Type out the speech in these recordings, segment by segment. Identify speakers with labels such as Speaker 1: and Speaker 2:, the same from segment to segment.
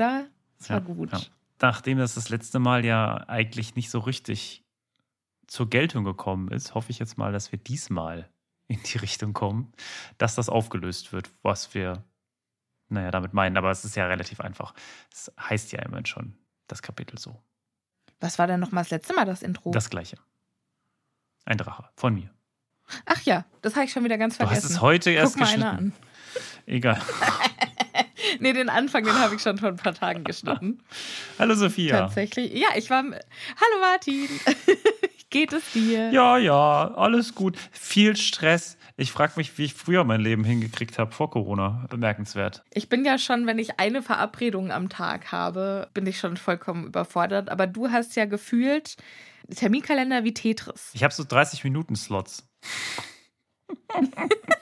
Speaker 1: Oder? Es war
Speaker 2: Ja,
Speaker 1: gut.
Speaker 2: ja. Nachdem das das letzte Mal ja eigentlich nicht so richtig zur Geltung gekommen ist, hoffe ich jetzt mal, dass wir diesmal in die Richtung kommen, dass das aufgelöst wird, was wir, naja, damit meinen. Aber es ist ja relativ einfach. Es heißt ja immerhin schon das Kapitel so.
Speaker 1: Was war denn nochmal das letzte Mal das Intro?
Speaker 2: Das gleiche. Ein Drache von mir.
Speaker 1: Ach ja, das habe ich schon wieder ganz
Speaker 2: Du
Speaker 1: vergessen.
Speaker 2: hast es heute erst
Speaker 1: Guck mal
Speaker 2: geschnitten.
Speaker 1: an.
Speaker 2: Egal.
Speaker 1: Nee, den Anfang, den habe ich schon vor ein paar Tagen geschnitten.
Speaker 2: Hallo Sophia.
Speaker 1: Tatsächlich. Ja, ich war. Hallo Martin. Geht es dir?
Speaker 2: Ja, ja, alles gut. Viel Stress. Ich frage mich, wie ich früher mein Leben hingekriegt habe vor Corona. Bemerkenswert.
Speaker 1: Ich bin ja schon, wenn ich eine Verabredung am Tag habe, bin ich schon vollkommen überfordert. Aber du hast ja gefühlt Terminkalender wie Tetris.
Speaker 2: Ich habe so 30 Minuten Slots.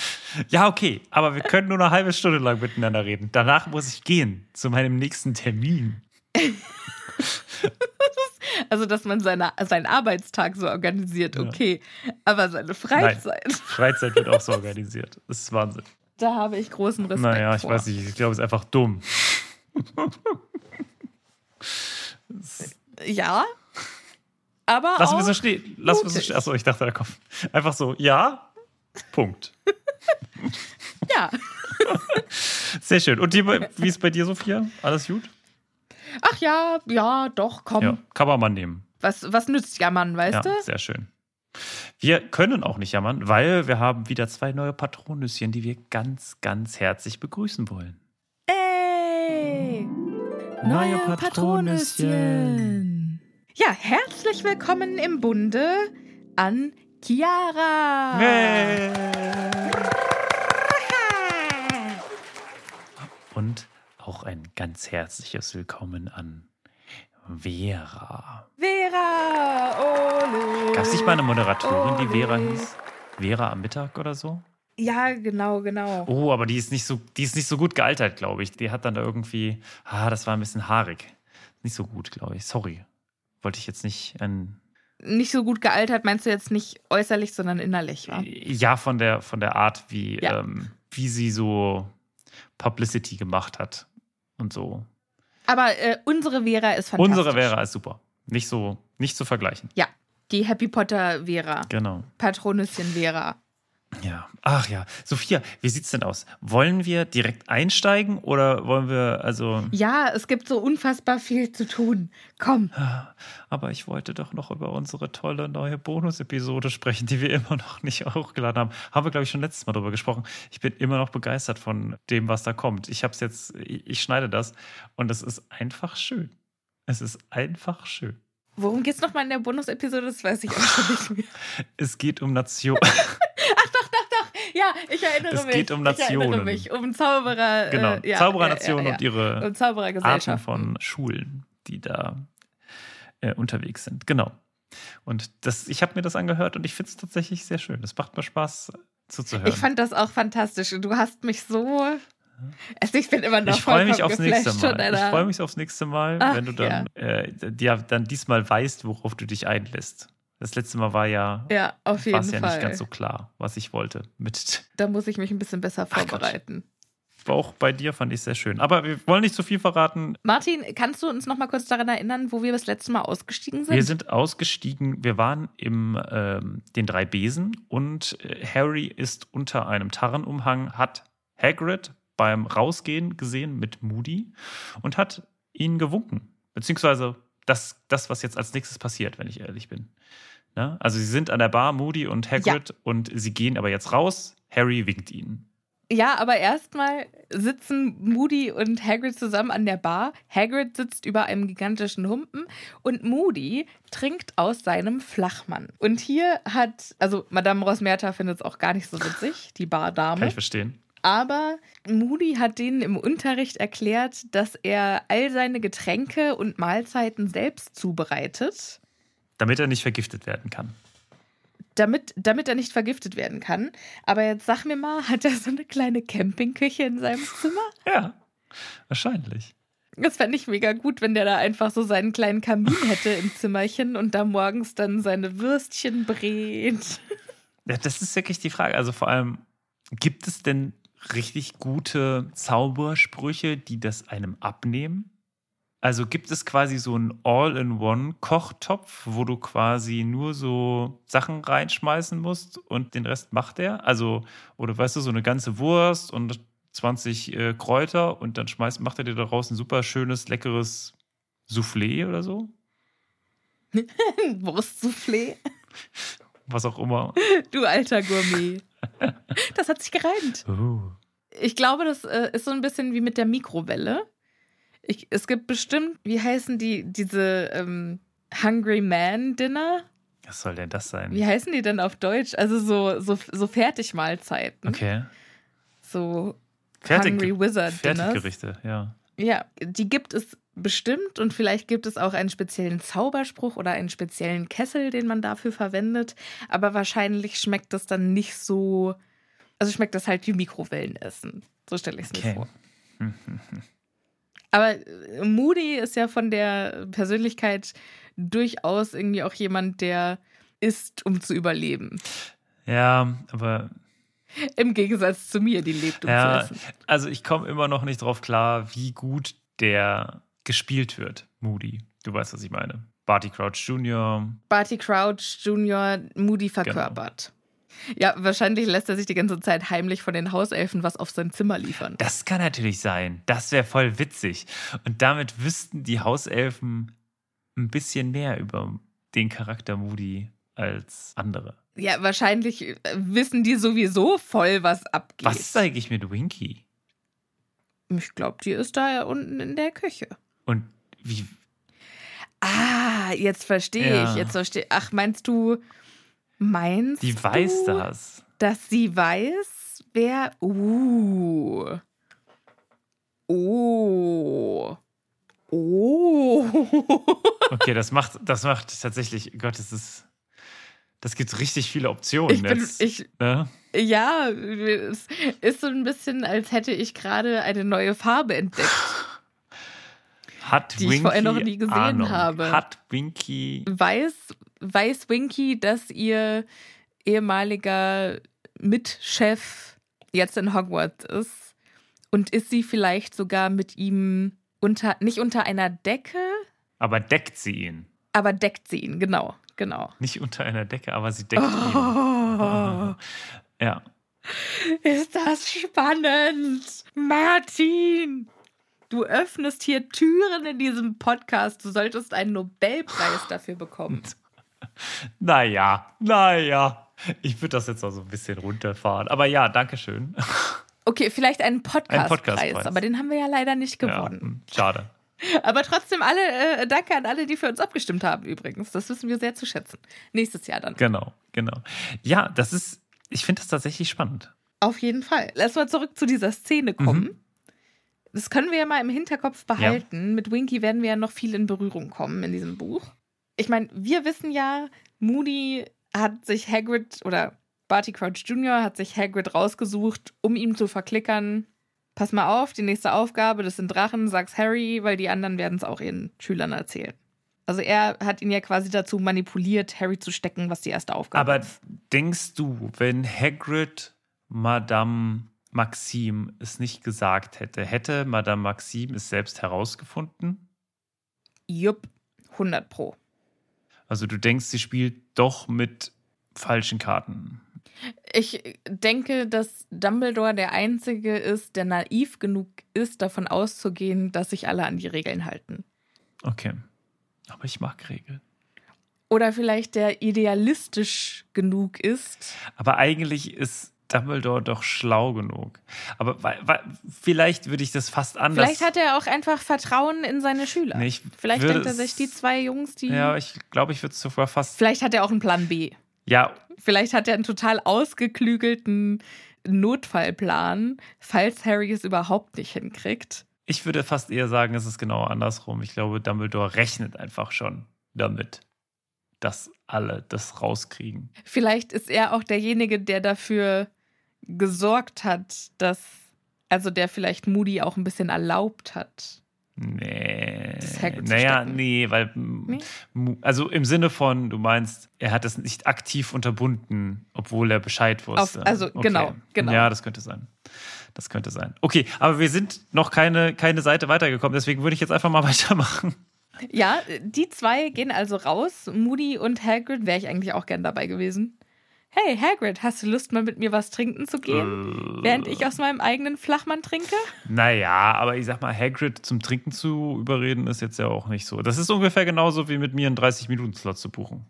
Speaker 2: ja, okay, aber wir können nur eine halbe Stunde lang miteinander reden. Danach muss ich gehen zu meinem nächsten Termin.
Speaker 1: Also, dass man seine, seinen Arbeitstag so organisiert,
Speaker 2: Ja.
Speaker 1: okay. Aber seine Freizeit,
Speaker 2: Freizeit wird auch so organisiert. Das ist Wahnsinn.
Speaker 1: da habe ich großen Respekt
Speaker 2: naja, ich
Speaker 1: vor.
Speaker 2: weiß nicht. Ich glaube, es ist einfach dumm.
Speaker 1: Ja. Aber
Speaker 2: Lassen wir
Speaker 1: auch,
Speaker 2: so stehen. Lassen wir so stehen. Achso, ich dachte, da kommt. Einfach so, ja, Punkt.
Speaker 1: ja.
Speaker 2: Sehr schön. Und die, wie ist bei dir, Sophia? Alles gut?
Speaker 1: Ach ja, ja, doch, komm.
Speaker 2: Ja, kann man mal nehmen.
Speaker 1: Was, was nützt jammern, weißt
Speaker 2: Ja,
Speaker 1: du?
Speaker 2: sehr schön. Wir können auch nicht jammern, weil wir haben wieder zwei neue Patronüschen, die wir ganz, ganz herzlich begrüßen wollen.
Speaker 1: Ey!
Speaker 2: Neue Patronüschen.
Speaker 1: Ja, herzlich willkommen im Bunde an Chiara.
Speaker 2: Hey. Und auch ein ganz herzliches Willkommen an Vera.
Speaker 1: Vera, ole.
Speaker 2: Gab es nicht mal eine Moderatorin, die Vera hieß? Vera am Mittag oder so?
Speaker 1: Ja, genau, genau.
Speaker 2: Oh, aber die ist nicht so, die ist nicht so gut gealtert, glaube ich. Die hat dann da irgendwie, ah, das war ein bisschen haarig. Nicht so gut, glaube ich. Sorry. Wollte ich jetzt nicht ein,
Speaker 1: Nicht so gut gealtert, meinst du jetzt nicht äußerlich, sondern innerlich, wa?
Speaker 2: ja, von der, von der Art, wie,
Speaker 1: Ja.
Speaker 2: ähm, wie sie so Publicity gemacht hat und so.
Speaker 1: Aber äh, unsere Vera ist fantastisch.
Speaker 2: Unsere Vera ist super. Nicht so, nicht zu vergleichen.
Speaker 1: Ja, die Happy Potter Vera.
Speaker 2: Genau.
Speaker 1: Patronüschen Vera.
Speaker 2: Ja. Ach ja. Sophia, wie sieht's denn aus? Wollen wir direkt einsteigen oder wollen wir, also.
Speaker 1: Ja, es gibt so unfassbar viel zu tun. Komm.
Speaker 2: Aber ich wollte doch noch über unsere tolle neue Bonus-Episode sprechen, die wir immer noch nicht hochgeladen haben. Haben wir, glaube ich, schon letztes Mal drüber gesprochen. Ich bin immer noch begeistert von dem, was da kommt. Ich habe es jetzt, ich ich schneide das und es ist einfach schön. Es ist einfach schön.
Speaker 1: Worum geht's nochmal in der Bonus-Episode? Das weiß ich auch schon nicht mehr.
Speaker 2: Es geht um Nation.
Speaker 1: Ja, ich erinnere
Speaker 2: Es
Speaker 1: mich.
Speaker 2: geht um
Speaker 1: Ich erinnere
Speaker 2: Nationen.
Speaker 1: mich. Um Zauberer.
Speaker 2: genau.
Speaker 1: Äh, ja,
Speaker 2: Zauberernationen
Speaker 1: ja, ja,
Speaker 2: und ihre
Speaker 1: ja. Um
Speaker 2: Arten
Speaker 1: Zauberergesellschaft.
Speaker 2: von Schulen, die da äh, unterwegs sind. Genau. Und das, ich habe mir das angehört und ich finde es tatsächlich sehr schön. Es macht mir Spaß zuzuhören.
Speaker 1: Ich fand das auch fantastisch. Du hast mich so. Also ich bin immer noch
Speaker 2: ich freue mich aufs nächste Mal. Ich freue mich aufs nächste Mal,
Speaker 1: Ach,
Speaker 2: wenn du dann, äh, ja, dann diesmal weißt, worauf du dich einlässt. Das letzte Mal war ja,
Speaker 1: Ja, auf
Speaker 2: war
Speaker 1: jeden
Speaker 2: es ja
Speaker 1: Fall.
Speaker 2: nicht ganz so klar, was ich wollte. Mit
Speaker 1: Da muss ich mich ein bisschen besser
Speaker 2: Ach
Speaker 1: vorbereiten.
Speaker 2: auch bei dir fand ich sehr schön. Aber wir wollen nicht zu viel verraten.
Speaker 1: Martin, kannst du uns noch mal kurz daran erinnern, wo wir das letzte Mal ausgestiegen sind?
Speaker 2: Wir sind ausgestiegen. Wir waren im ähm, den drei Besen und äh, Harry ist unter einem Tarnumhang, hat Hagrid beim Rausgehen gesehen mit Moody und hat ihn gewunken. Beziehungsweise das, das, was jetzt als nächstes passiert, wenn ich ehrlich bin. Ne? Also sie sind an der Bar, Moody und Hagrid, und sie gehen aber jetzt raus. Harry winkt ihnen.
Speaker 1: Ja, aber erstmal sitzen Moody und Hagrid zusammen an der Bar. Hagrid sitzt über einem gigantischen Humpen und Moody trinkt aus seinem Flachmann. Und hier hat, also Madame Rosmerta findet es auch gar nicht so witzig, die
Speaker 2: Kann
Speaker 1: Bardame.
Speaker 2: ich verstehen.
Speaker 1: Aber Moody hat denen im Unterricht erklärt, dass er all seine Getränke und Mahlzeiten selbst zubereitet,
Speaker 2: Damit er nicht vergiftet werden kann.
Speaker 1: damit, damit er nicht vergiftet werden kann. Aber jetzt sag mir mal, hat er so eine kleine Campingküche in seinem Zimmer?
Speaker 2: Ja, wahrscheinlich.
Speaker 1: Das fände ich mega gut, wenn der da einfach so seinen kleinen Kamin hätte im Zimmerchen und da morgens dann seine Würstchen brät.
Speaker 2: Ja, das ist wirklich die Frage. Also vor allem, gibt es denn richtig gute Zaubersprüche, die das einem abnehmen? Also gibt es quasi so einen All-in-One-Kochtopf, wo du quasi nur so Sachen reinschmeißen musst und den Rest macht er? Also, oder weißt du, so eine ganze Wurst und 20 äh, Kräuter und dann schmeißt, macht er dir daraus ein super schönes, leckeres Soufflé oder so?
Speaker 1: Wurstsoufflé.
Speaker 2: Was auch immer.
Speaker 1: Du alter Gourmet. Das hat sich gereimt.
Speaker 2: Oh.
Speaker 1: Ich glaube, das äh, ist so ein bisschen wie mit der Mikrowelle. Ich, es gibt bestimmt, wie heißen die, diese ähm, Hungry Man Dinner?
Speaker 2: Was soll denn das sein?
Speaker 1: Wie heißen die denn auf Deutsch? Also so, so, so Fertigmahlzeiten.
Speaker 2: Okay.
Speaker 1: So
Speaker 2: Fertig,
Speaker 1: Hungry Wizard Dinners.
Speaker 2: Fertiggerichte, ja.
Speaker 1: Ja, die gibt es bestimmt und vielleicht gibt es auch einen speziellen Zauberspruch oder einen speziellen Kessel, den man dafür verwendet. Aber wahrscheinlich schmeckt das dann nicht so. Also schmeckt das halt wie Mikrowellenessen. So stelle ich es
Speaker 2: Okay.
Speaker 1: mir vor. Aber äh, Moody ist ja von der Persönlichkeit durchaus irgendwie auch jemand, der isst, um zu überleben.
Speaker 2: Ja, aber
Speaker 1: Im Gegensatz zu mir, die lebt, um
Speaker 2: ja,
Speaker 1: zu essen.
Speaker 2: also ich komme immer noch nicht drauf klar, wie gut der gespielt wird, Moody. Du weißt, was ich meine. Barty Crouch Jr.
Speaker 1: Barty Crouch Jr. Moody
Speaker 2: Genau.
Speaker 1: Ja, wahrscheinlich lässt er sich die ganze Zeit heimlich von den Hauselfen was auf sein Zimmer liefern.
Speaker 2: Das kann natürlich sein. Das wäre voll witzig. Und damit wüssten die Hauselfen ein bisschen mehr über den Charakter Moody als andere.
Speaker 1: Ja, wahrscheinlich äh, wissen die sowieso voll, was abgeht.
Speaker 2: Was ist eigentlich mit Winky?
Speaker 1: Ich glaube, die ist da unten in der Küche.
Speaker 2: Und wie.
Speaker 1: Ah, jetzt verstehe
Speaker 2: Ja.
Speaker 1: ich. Jetzt verstehe. Ach, meinst du, meinst
Speaker 2: Die
Speaker 1: du,
Speaker 2: weiß das.
Speaker 1: dass sie weiß, wer. Uh. Oh. Oh.
Speaker 2: Okay, das macht, das macht tatsächlich, Gott, das ist. Das gibt richtig viele Optionen
Speaker 1: Ich bin,
Speaker 2: jetzt.
Speaker 1: ich,
Speaker 2: ne?
Speaker 1: ja, es ist so ein bisschen, als hätte ich gerade eine neue Farbe entdeckt.
Speaker 2: Hat
Speaker 1: Die ich
Speaker 2: Winky
Speaker 1: vorher noch nie gesehen
Speaker 2: Ahnung?
Speaker 1: habe.
Speaker 2: Hat Winky.
Speaker 1: Weiß, weiß Winky, dass ihr ehemaliger Mitchef jetzt in Hogwarts ist? Und ist sie vielleicht sogar mit ihm unter, nicht unter einer Decke,
Speaker 2: Aber deckt sie ihn.
Speaker 1: aber deckt sie ihn, genau, genau.
Speaker 2: Nicht unter einer Decke, aber sie deckt ihn.
Speaker 1: Oh,
Speaker 2: Ja.
Speaker 1: ist das spannend, Martin! Du öffnest hier Türen in diesem Podcast. Du solltest einen Nobelpreis dafür bekommen.
Speaker 2: Naja, naja. Ich würde das jetzt auch so ein bisschen runterfahren. Aber ja, danke schön.
Speaker 1: Okay, vielleicht einen Podcastpreis,
Speaker 2: Podcastpreis.
Speaker 1: aber den haben wir ja leider nicht
Speaker 2: Ja,
Speaker 1: gewonnen.
Speaker 2: hm, schade.
Speaker 1: Aber trotzdem alle, äh, danke an alle, die für uns abgestimmt haben übrigens. Das wissen wir sehr zu schätzen. Nächstes Jahr dann.
Speaker 2: Genau, genau. Ja, das ist, ich finde das tatsächlich spannend.
Speaker 1: Auf jeden Fall. Lass mal zurück zu dieser Szene kommen. Das können wir ja mal im Hinterkopf behalten. Mit Winky werden wir ja noch viel in Berührung kommen in diesem Buch. Ich meine, wir wissen ja, Moody hat sich Hagrid oder Barty Crouch Jr. hat sich Hagrid rausgesucht, um ihm zu verklickern. Pass mal auf, die nächste Aufgabe, das sind Drachen, sag's Harry, weil die anderen werden es auch ihren Schülern erzählen. Also er hat ihn ja quasi dazu manipuliert, Harry zu stecken, was die erste Aufgabe
Speaker 2: Aber
Speaker 1: ist.
Speaker 2: denkst du, wenn Hagrid Madame Maxime es nicht gesagt hätte, hätte Madame Maxime es selbst herausgefunden?
Speaker 1: Jupp, 100 pro.
Speaker 2: Also du denkst, sie spielt doch mit falschen Karten.
Speaker 1: Ich denke, dass Dumbledore der Einzige ist, der naiv genug ist, davon auszugehen, dass sich alle an die Regeln halten.
Speaker 2: Okay. Aber ich mag Regeln.
Speaker 1: Oder vielleicht der idealistisch genug ist.
Speaker 2: Aber eigentlich ist Dumbledore doch schlau genug. Aber wa- wa- vielleicht würde ich das fast anders.
Speaker 1: Vielleicht hat er auch einfach Vertrauen in seine Schüler.
Speaker 2: Nee, ich
Speaker 1: vielleicht denkt er sich, die zwei Jungs, die.
Speaker 2: Ja, ich glaube, ich würde es sogar fast.
Speaker 1: Vielleicht hat er auch einen Plan B.
Speaker 2: Ja,
Speaker 1: Vielleicht hat er einen total ausgeklügelten Notfallplan, falls Harry es überhaupt nicht hinkriegt.
Speaker 2: ich würde fast eher sagen, es ist genau andersrum. Ich glaube, Dumbledore rechnet einfach schon damit, dass alle das rauskriegen.
Speaker 1: Vielleicht ist er auch derjenige, der dafür gesorgt hat, dass, also der vielleicht Moody auch ein bisschen erlaubt hat.
Speaker 2: Nee.
Speaker 1: Das
Speaker 2: naja, nee, weil.
Speaker 1: Nee?
Speaker 2: Also im Sinne von, du meinst, er hat es nicht aktiv unterbunden, obwohl er Bescheid wusste.
Speaker 1: Auf- also, genau, genau.
Speaker 2: Ja, das könnte sein. Das könnte sein. Okay, aber wir sind noch keine, keine Seite weitergekommen, deswegen würde ich jetzt einfach mal weitermachen.
Speaker 1: Ja, die zwei gehen also raus. Moody und Hagrid wäre ich eigentlich auch gern dabei gewesen. Hey Hagrid, hast du Lust mal mit mir was trinken zu gehen, während ich aus meinem eigenen Flachmann trinke?
Speaker 2: Naja, aber ich sag mal, Hagrid zum Trinken zu überreden ist jetzt ja auch nicht so. Das ist ungefähr genauso wie mit mir einen 30-Minuten-Slot zu buchen.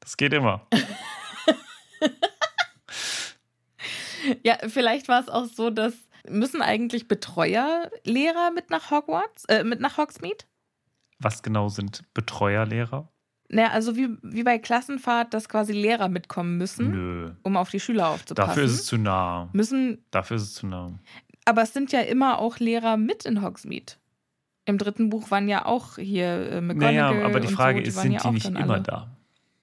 Speaker 2: Das geht immer.
Speaker 1: Ja, vielleicht war es auch so, dass müssen eigentlich Betreuer Lehrer mit nach Hogwarts, äh, mit nach Hogsmeade?
Speaker 2: Was genau sind Betreuerlehrer?
Speaker 1: Naja, also wie, wie bei Klassenfahrt, dass quasi Lehrer mitkommen müssen,
Speaker 2: Nö.
Speaker 1: um auf die Schüler aufzupassen.
Speaker 2: Dafür ist es zu nah.
Speaker 1: müssen,
Speaker 2: Dafür ist es zu nah.
Speaker 1: aber es sind ja immer auch Lehrer mit in Hogsmeade. Im dritten Buch waren ja auch hier äh, McGonagall
Speaker 2: Naja, aber die Frage
Speaker 1: so, die
Speaker 2: ist, sind
Speaker 1: ja
Speaker 2: die nicht immer
Speaker 1: alle.
Speaker 2: da?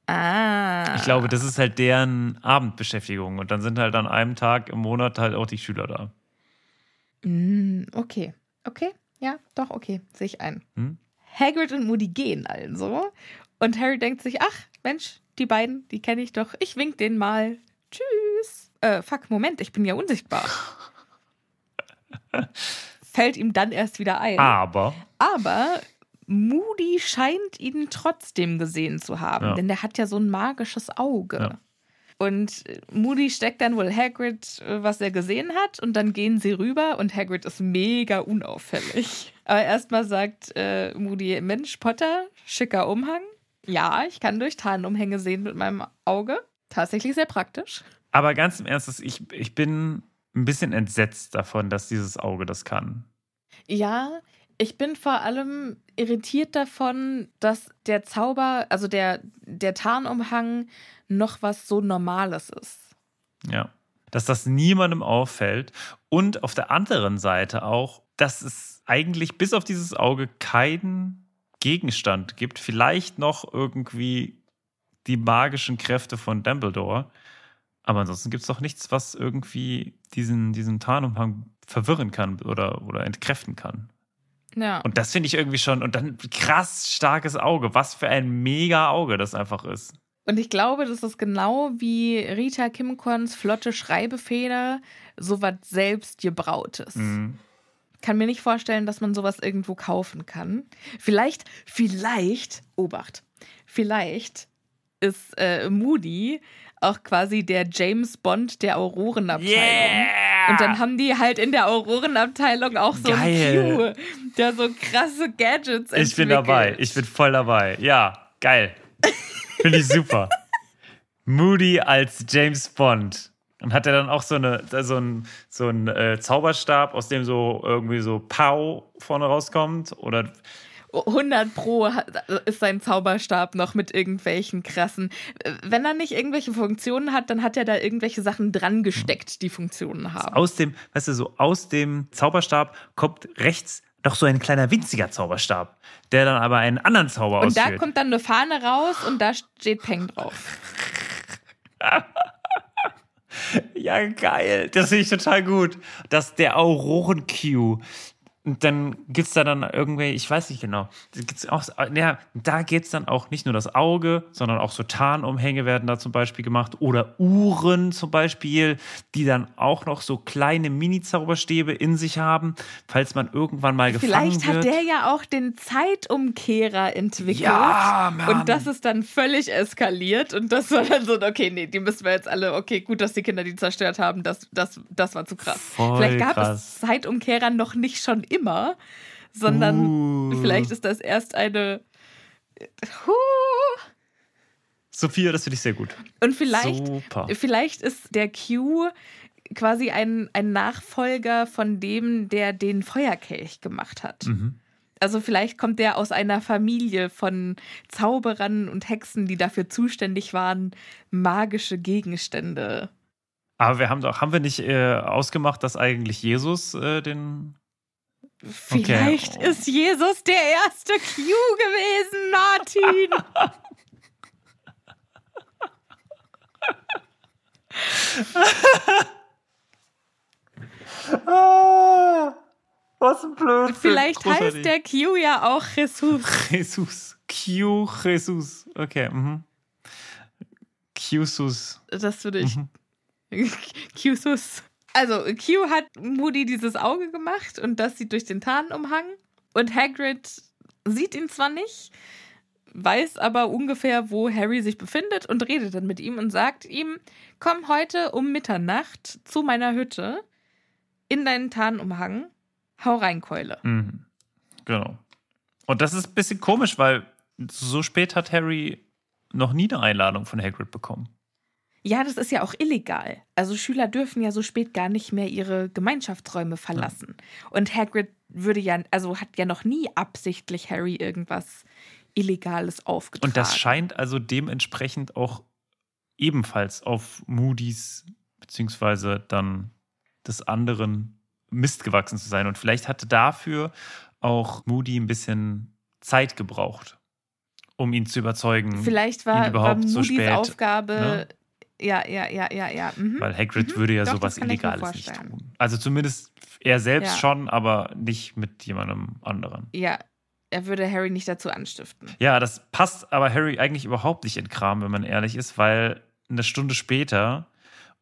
Speaker 1: Ah.
Speaker 2: Ich glaube, das ist halt deren Abendbeschäftigung. Und dann sind halt an einem Tag im Monat halt auch die Schüler da.
Speaker 1: Mm, okay. Okay. Ja, doch, okay. Sehe ich ein.
Speaker 2: Hm?
Speaker 1: Hagrid und Moody gehen also. Und Harry denkt sich, ach, Mensch, die beiden, die kenne ich doch. Ich wink denen mal. Tschüss. Äh, fuck, Moment, ich bin ja unsichtbar. Fällt ihm dann erst wieder ein.
Speaker 2: Aber.
Speaker 1: Aber Moody scheint ihn trotzdem gesehen zu haben,
Speaker 2: Ja.
Speaker 1: denn der hat ja so ein magisches Auge.
Speaker 2: Ja.
Speaker 1: Und Moody steckt dann wohl Hagrid, äh, was er gesehen hat, und dann gehen sie rüber und Hagrid ist mega unauffällig. Aber erstmal sagt äh, Moody: Mensch, Potter, schicker Umhang. Ja, ich kann durch Tarnumhänge sehen mit meinem Auge. Tatsächlich sehr praktisch.
Speaker 2: Aber ganz im Ernst, ich, ich bin ein bisschen entsetzt davon, dass dieses Auge das kann.
Speaker 1: Ja, ich bin vor allem irritiert davon, dass der Zauber, also der, der Tarnumhang, noch was so Normales ist.
Speaker 2: Ja. Dass das niemandem auffällt. Und auf der anderen Seite auch, dass es eigentlich bis auf dieses Auge keinen Gegenstand gibt. Vielleicht noch irgendwie die magischen Kräfte von Dumbledore. Aber ansonsten gibt es doch nichts, was irgendwie diesen, diesen Tarnumhang verwirren kann oder, oder entkräften kann.
Speaker 1: Ja.
Speaker 2: Und das finde ich irgendwie schon, und dann krass starkes Auge. Was für ein mega Auge das einfach ist.
Speaker 1: Und ich glaube, das ist genau wie Rita Kimcorns flotte Schreibefeder, sowas selbst gebrautes.
Speaker 2: Mhm.
Speaker 1: Kann mir nicht vorstellen, dass man sowas irgendwo kaufen kann. Vielleicht, vielleicht, Obacht, vielleicht ist äh, Moody auch quasi der James Bond der Aurorenabteilung.
Speaker 2: Yeah!
Speaker 1: Und dann haben die halt in der Aurorenabteilung auch so
Speaker 2: Geil.
Speaker 1: einen Q, der so krasse Gadgets entwickelt.
Speaker 2: Ich bin dabei. Ich bin voll dabei. Ja, geil. Finde ich super. Moody als James Bond. Und hat er dann auch so, eine, so einen so einen, äh, Zauberstab, aus dem so irgendwie so Pow vorne rauskommt? Oder
Speaker 1: 100 Pro ist sein Zauberstab noch mit irgendwelchen krassen. Wenn er nicht irgendwelche Funktionen hat, dann hat er da irgendwelche Sachen dran gesteckt, die Funktionen haben.
Speaker 2: aus dem, weißt du, so aus dem Zauberstab kommt rechts noch so ein kleiner winziger Zauberstab, der dann aber einen anderen Zauber
Speaker 1: Und da
Speaker 2: ausführt.
Speaker 1: kommt dann eine Fahne raus und da steht Peng drauf.
Speaker 2: Ja, geil. Das finde ich total gut. Das der Auroren-Q. Und dann gibt es da dann irgendwie, ich weiß nicht genau, da gibt's auch, ja, da geht es dann auch nicht nur das Auge, sondern auch so Tarnumhänge werden da zum Beispiel gemacht oder Uhren zum Beispiel, die dann auch noch so kleine Mini-Zauberstäbe in sich haben, falls man irgendwann mal gefangen
Speaker 1: Vielleicht
Speaker 2: wird.
Speaker 1: hat der ja auch den Zeitumkehrer entwickelt.
Speaker 2: Ja, Mann.
Speaker 1: Und das ist dann völlig eskaliert. Und das war dann so, okay, nee, die müssen wir jetzt alle, okay, gut, dass die Kinder die zerstört haben, das, das, das war zu krass.
Speaker 2: Voll
Speaker 1: vielleicht gab
Speaker 2: krass.
Speaker 1: es Zeitumkehrer noch nicht schon immer, sondern
Speaker 2: Uh.
Speaker 1: vielleicht ist das erst eine. Huh.
Speaker 2: Sophia, das finde ich sehr gut.
Speaker 1: Und vielleicht,
Speaker 2: Super.
Speaker 1: vielleicht ist der Q quasi ein, ein Nachfolger von dem, der den Feuerkelch gemacht hat.
Speaker 2: Mhm.
Speaker 1: Also vielleicht kommt der aus einer Familie von Zauberern und Hexen, die dafür zuständig waren, magische Gegenstände.
Speaker 2: Aber wir haben doch, haben wir nicht äh, ausgemacht, dass eigentlich Jesus äh, den
Speaker 1: Vielleicht
Speaker 2: Okay.
Speaker 1: ist Jesus der erste Q gewesen, Martin.
Speaker 2: Ah, was ein Blödsinn.
Speaker 1: Vielleicht
Speaker 2: Großartig.
Speaker 1: heißt der Q ja auch Jesus.
Speaker 2: Jesus. Q Jesus. Okay. Mhm. Qsus.
Speaker 1: Das würde ich.
Speaker 2: Mhm.
Speaker 1: Qsus. Also, Q hat Moody dieses Auge gemacht und das sieht durch den Tarnumhang. Und Hagrid sieht ihn zwar nicht, weiß aber ungefähr, wo Harry sich befindet und redet dann mit ihm und sagt ihm: Komm heute um Mitternacht zu meiner Hütte in deinen Tarnumhang. Hau rein, Keule.
Speaker 2: Mhm. Genau. Und das ist ein bisschen komisch, weil so spät hat Harry noch nie eine Einladung von Hagrid bekommen.
Speaker 1: Ja, das ist ja auch illegal. Also Schüler dürfen ja so spät gar nicht mehr ihre Gemeinschaftsräume verlassen. Und Hagrid würde ja, also hat ja noch nie absichtlich Harry irgendwas Illegales aufgetragen.
Speaker 2: Und das scheint also dementsprechend auch ebenfalls auf Moody's beziehungsweise dann des anderen Mist gewachsen zu sein. Und vielleicht hatte dafür auch Moody ein bisschen Zeit gebraucht, um ihn zu überzeugen.
Speaker 1: Vielleicht
Speaker 2: ihn
Speaker 1: war, war
Speaker 2: überhaupt so
Speaker 1: Moody's
Speaker 2: spät,
Speaker 1: Aufgabe.
Speaker 2: ne?
Speaker 1: Ja, ja, ja, ja, ja. Mhm.
Speaker 2: Weil Hagrid
Speaker 1: Mhm.
Speaker 2: würde ja
Speaker 1: Doch,
Speaker 2: sowas Illegales nicht tun. Also zumindest er selbst
Speaker 1: Ja.
Speaker 2: schon, aber nicht mit jemandem anderen.
Speaker 1: Ja. er würde Harry nicht dazu anstiften.
Speaker 2: Ja, das passt aber Harry eigentlich überhaupt nicht in Kram, wenn man ehrlich ist, weil eine Stunde später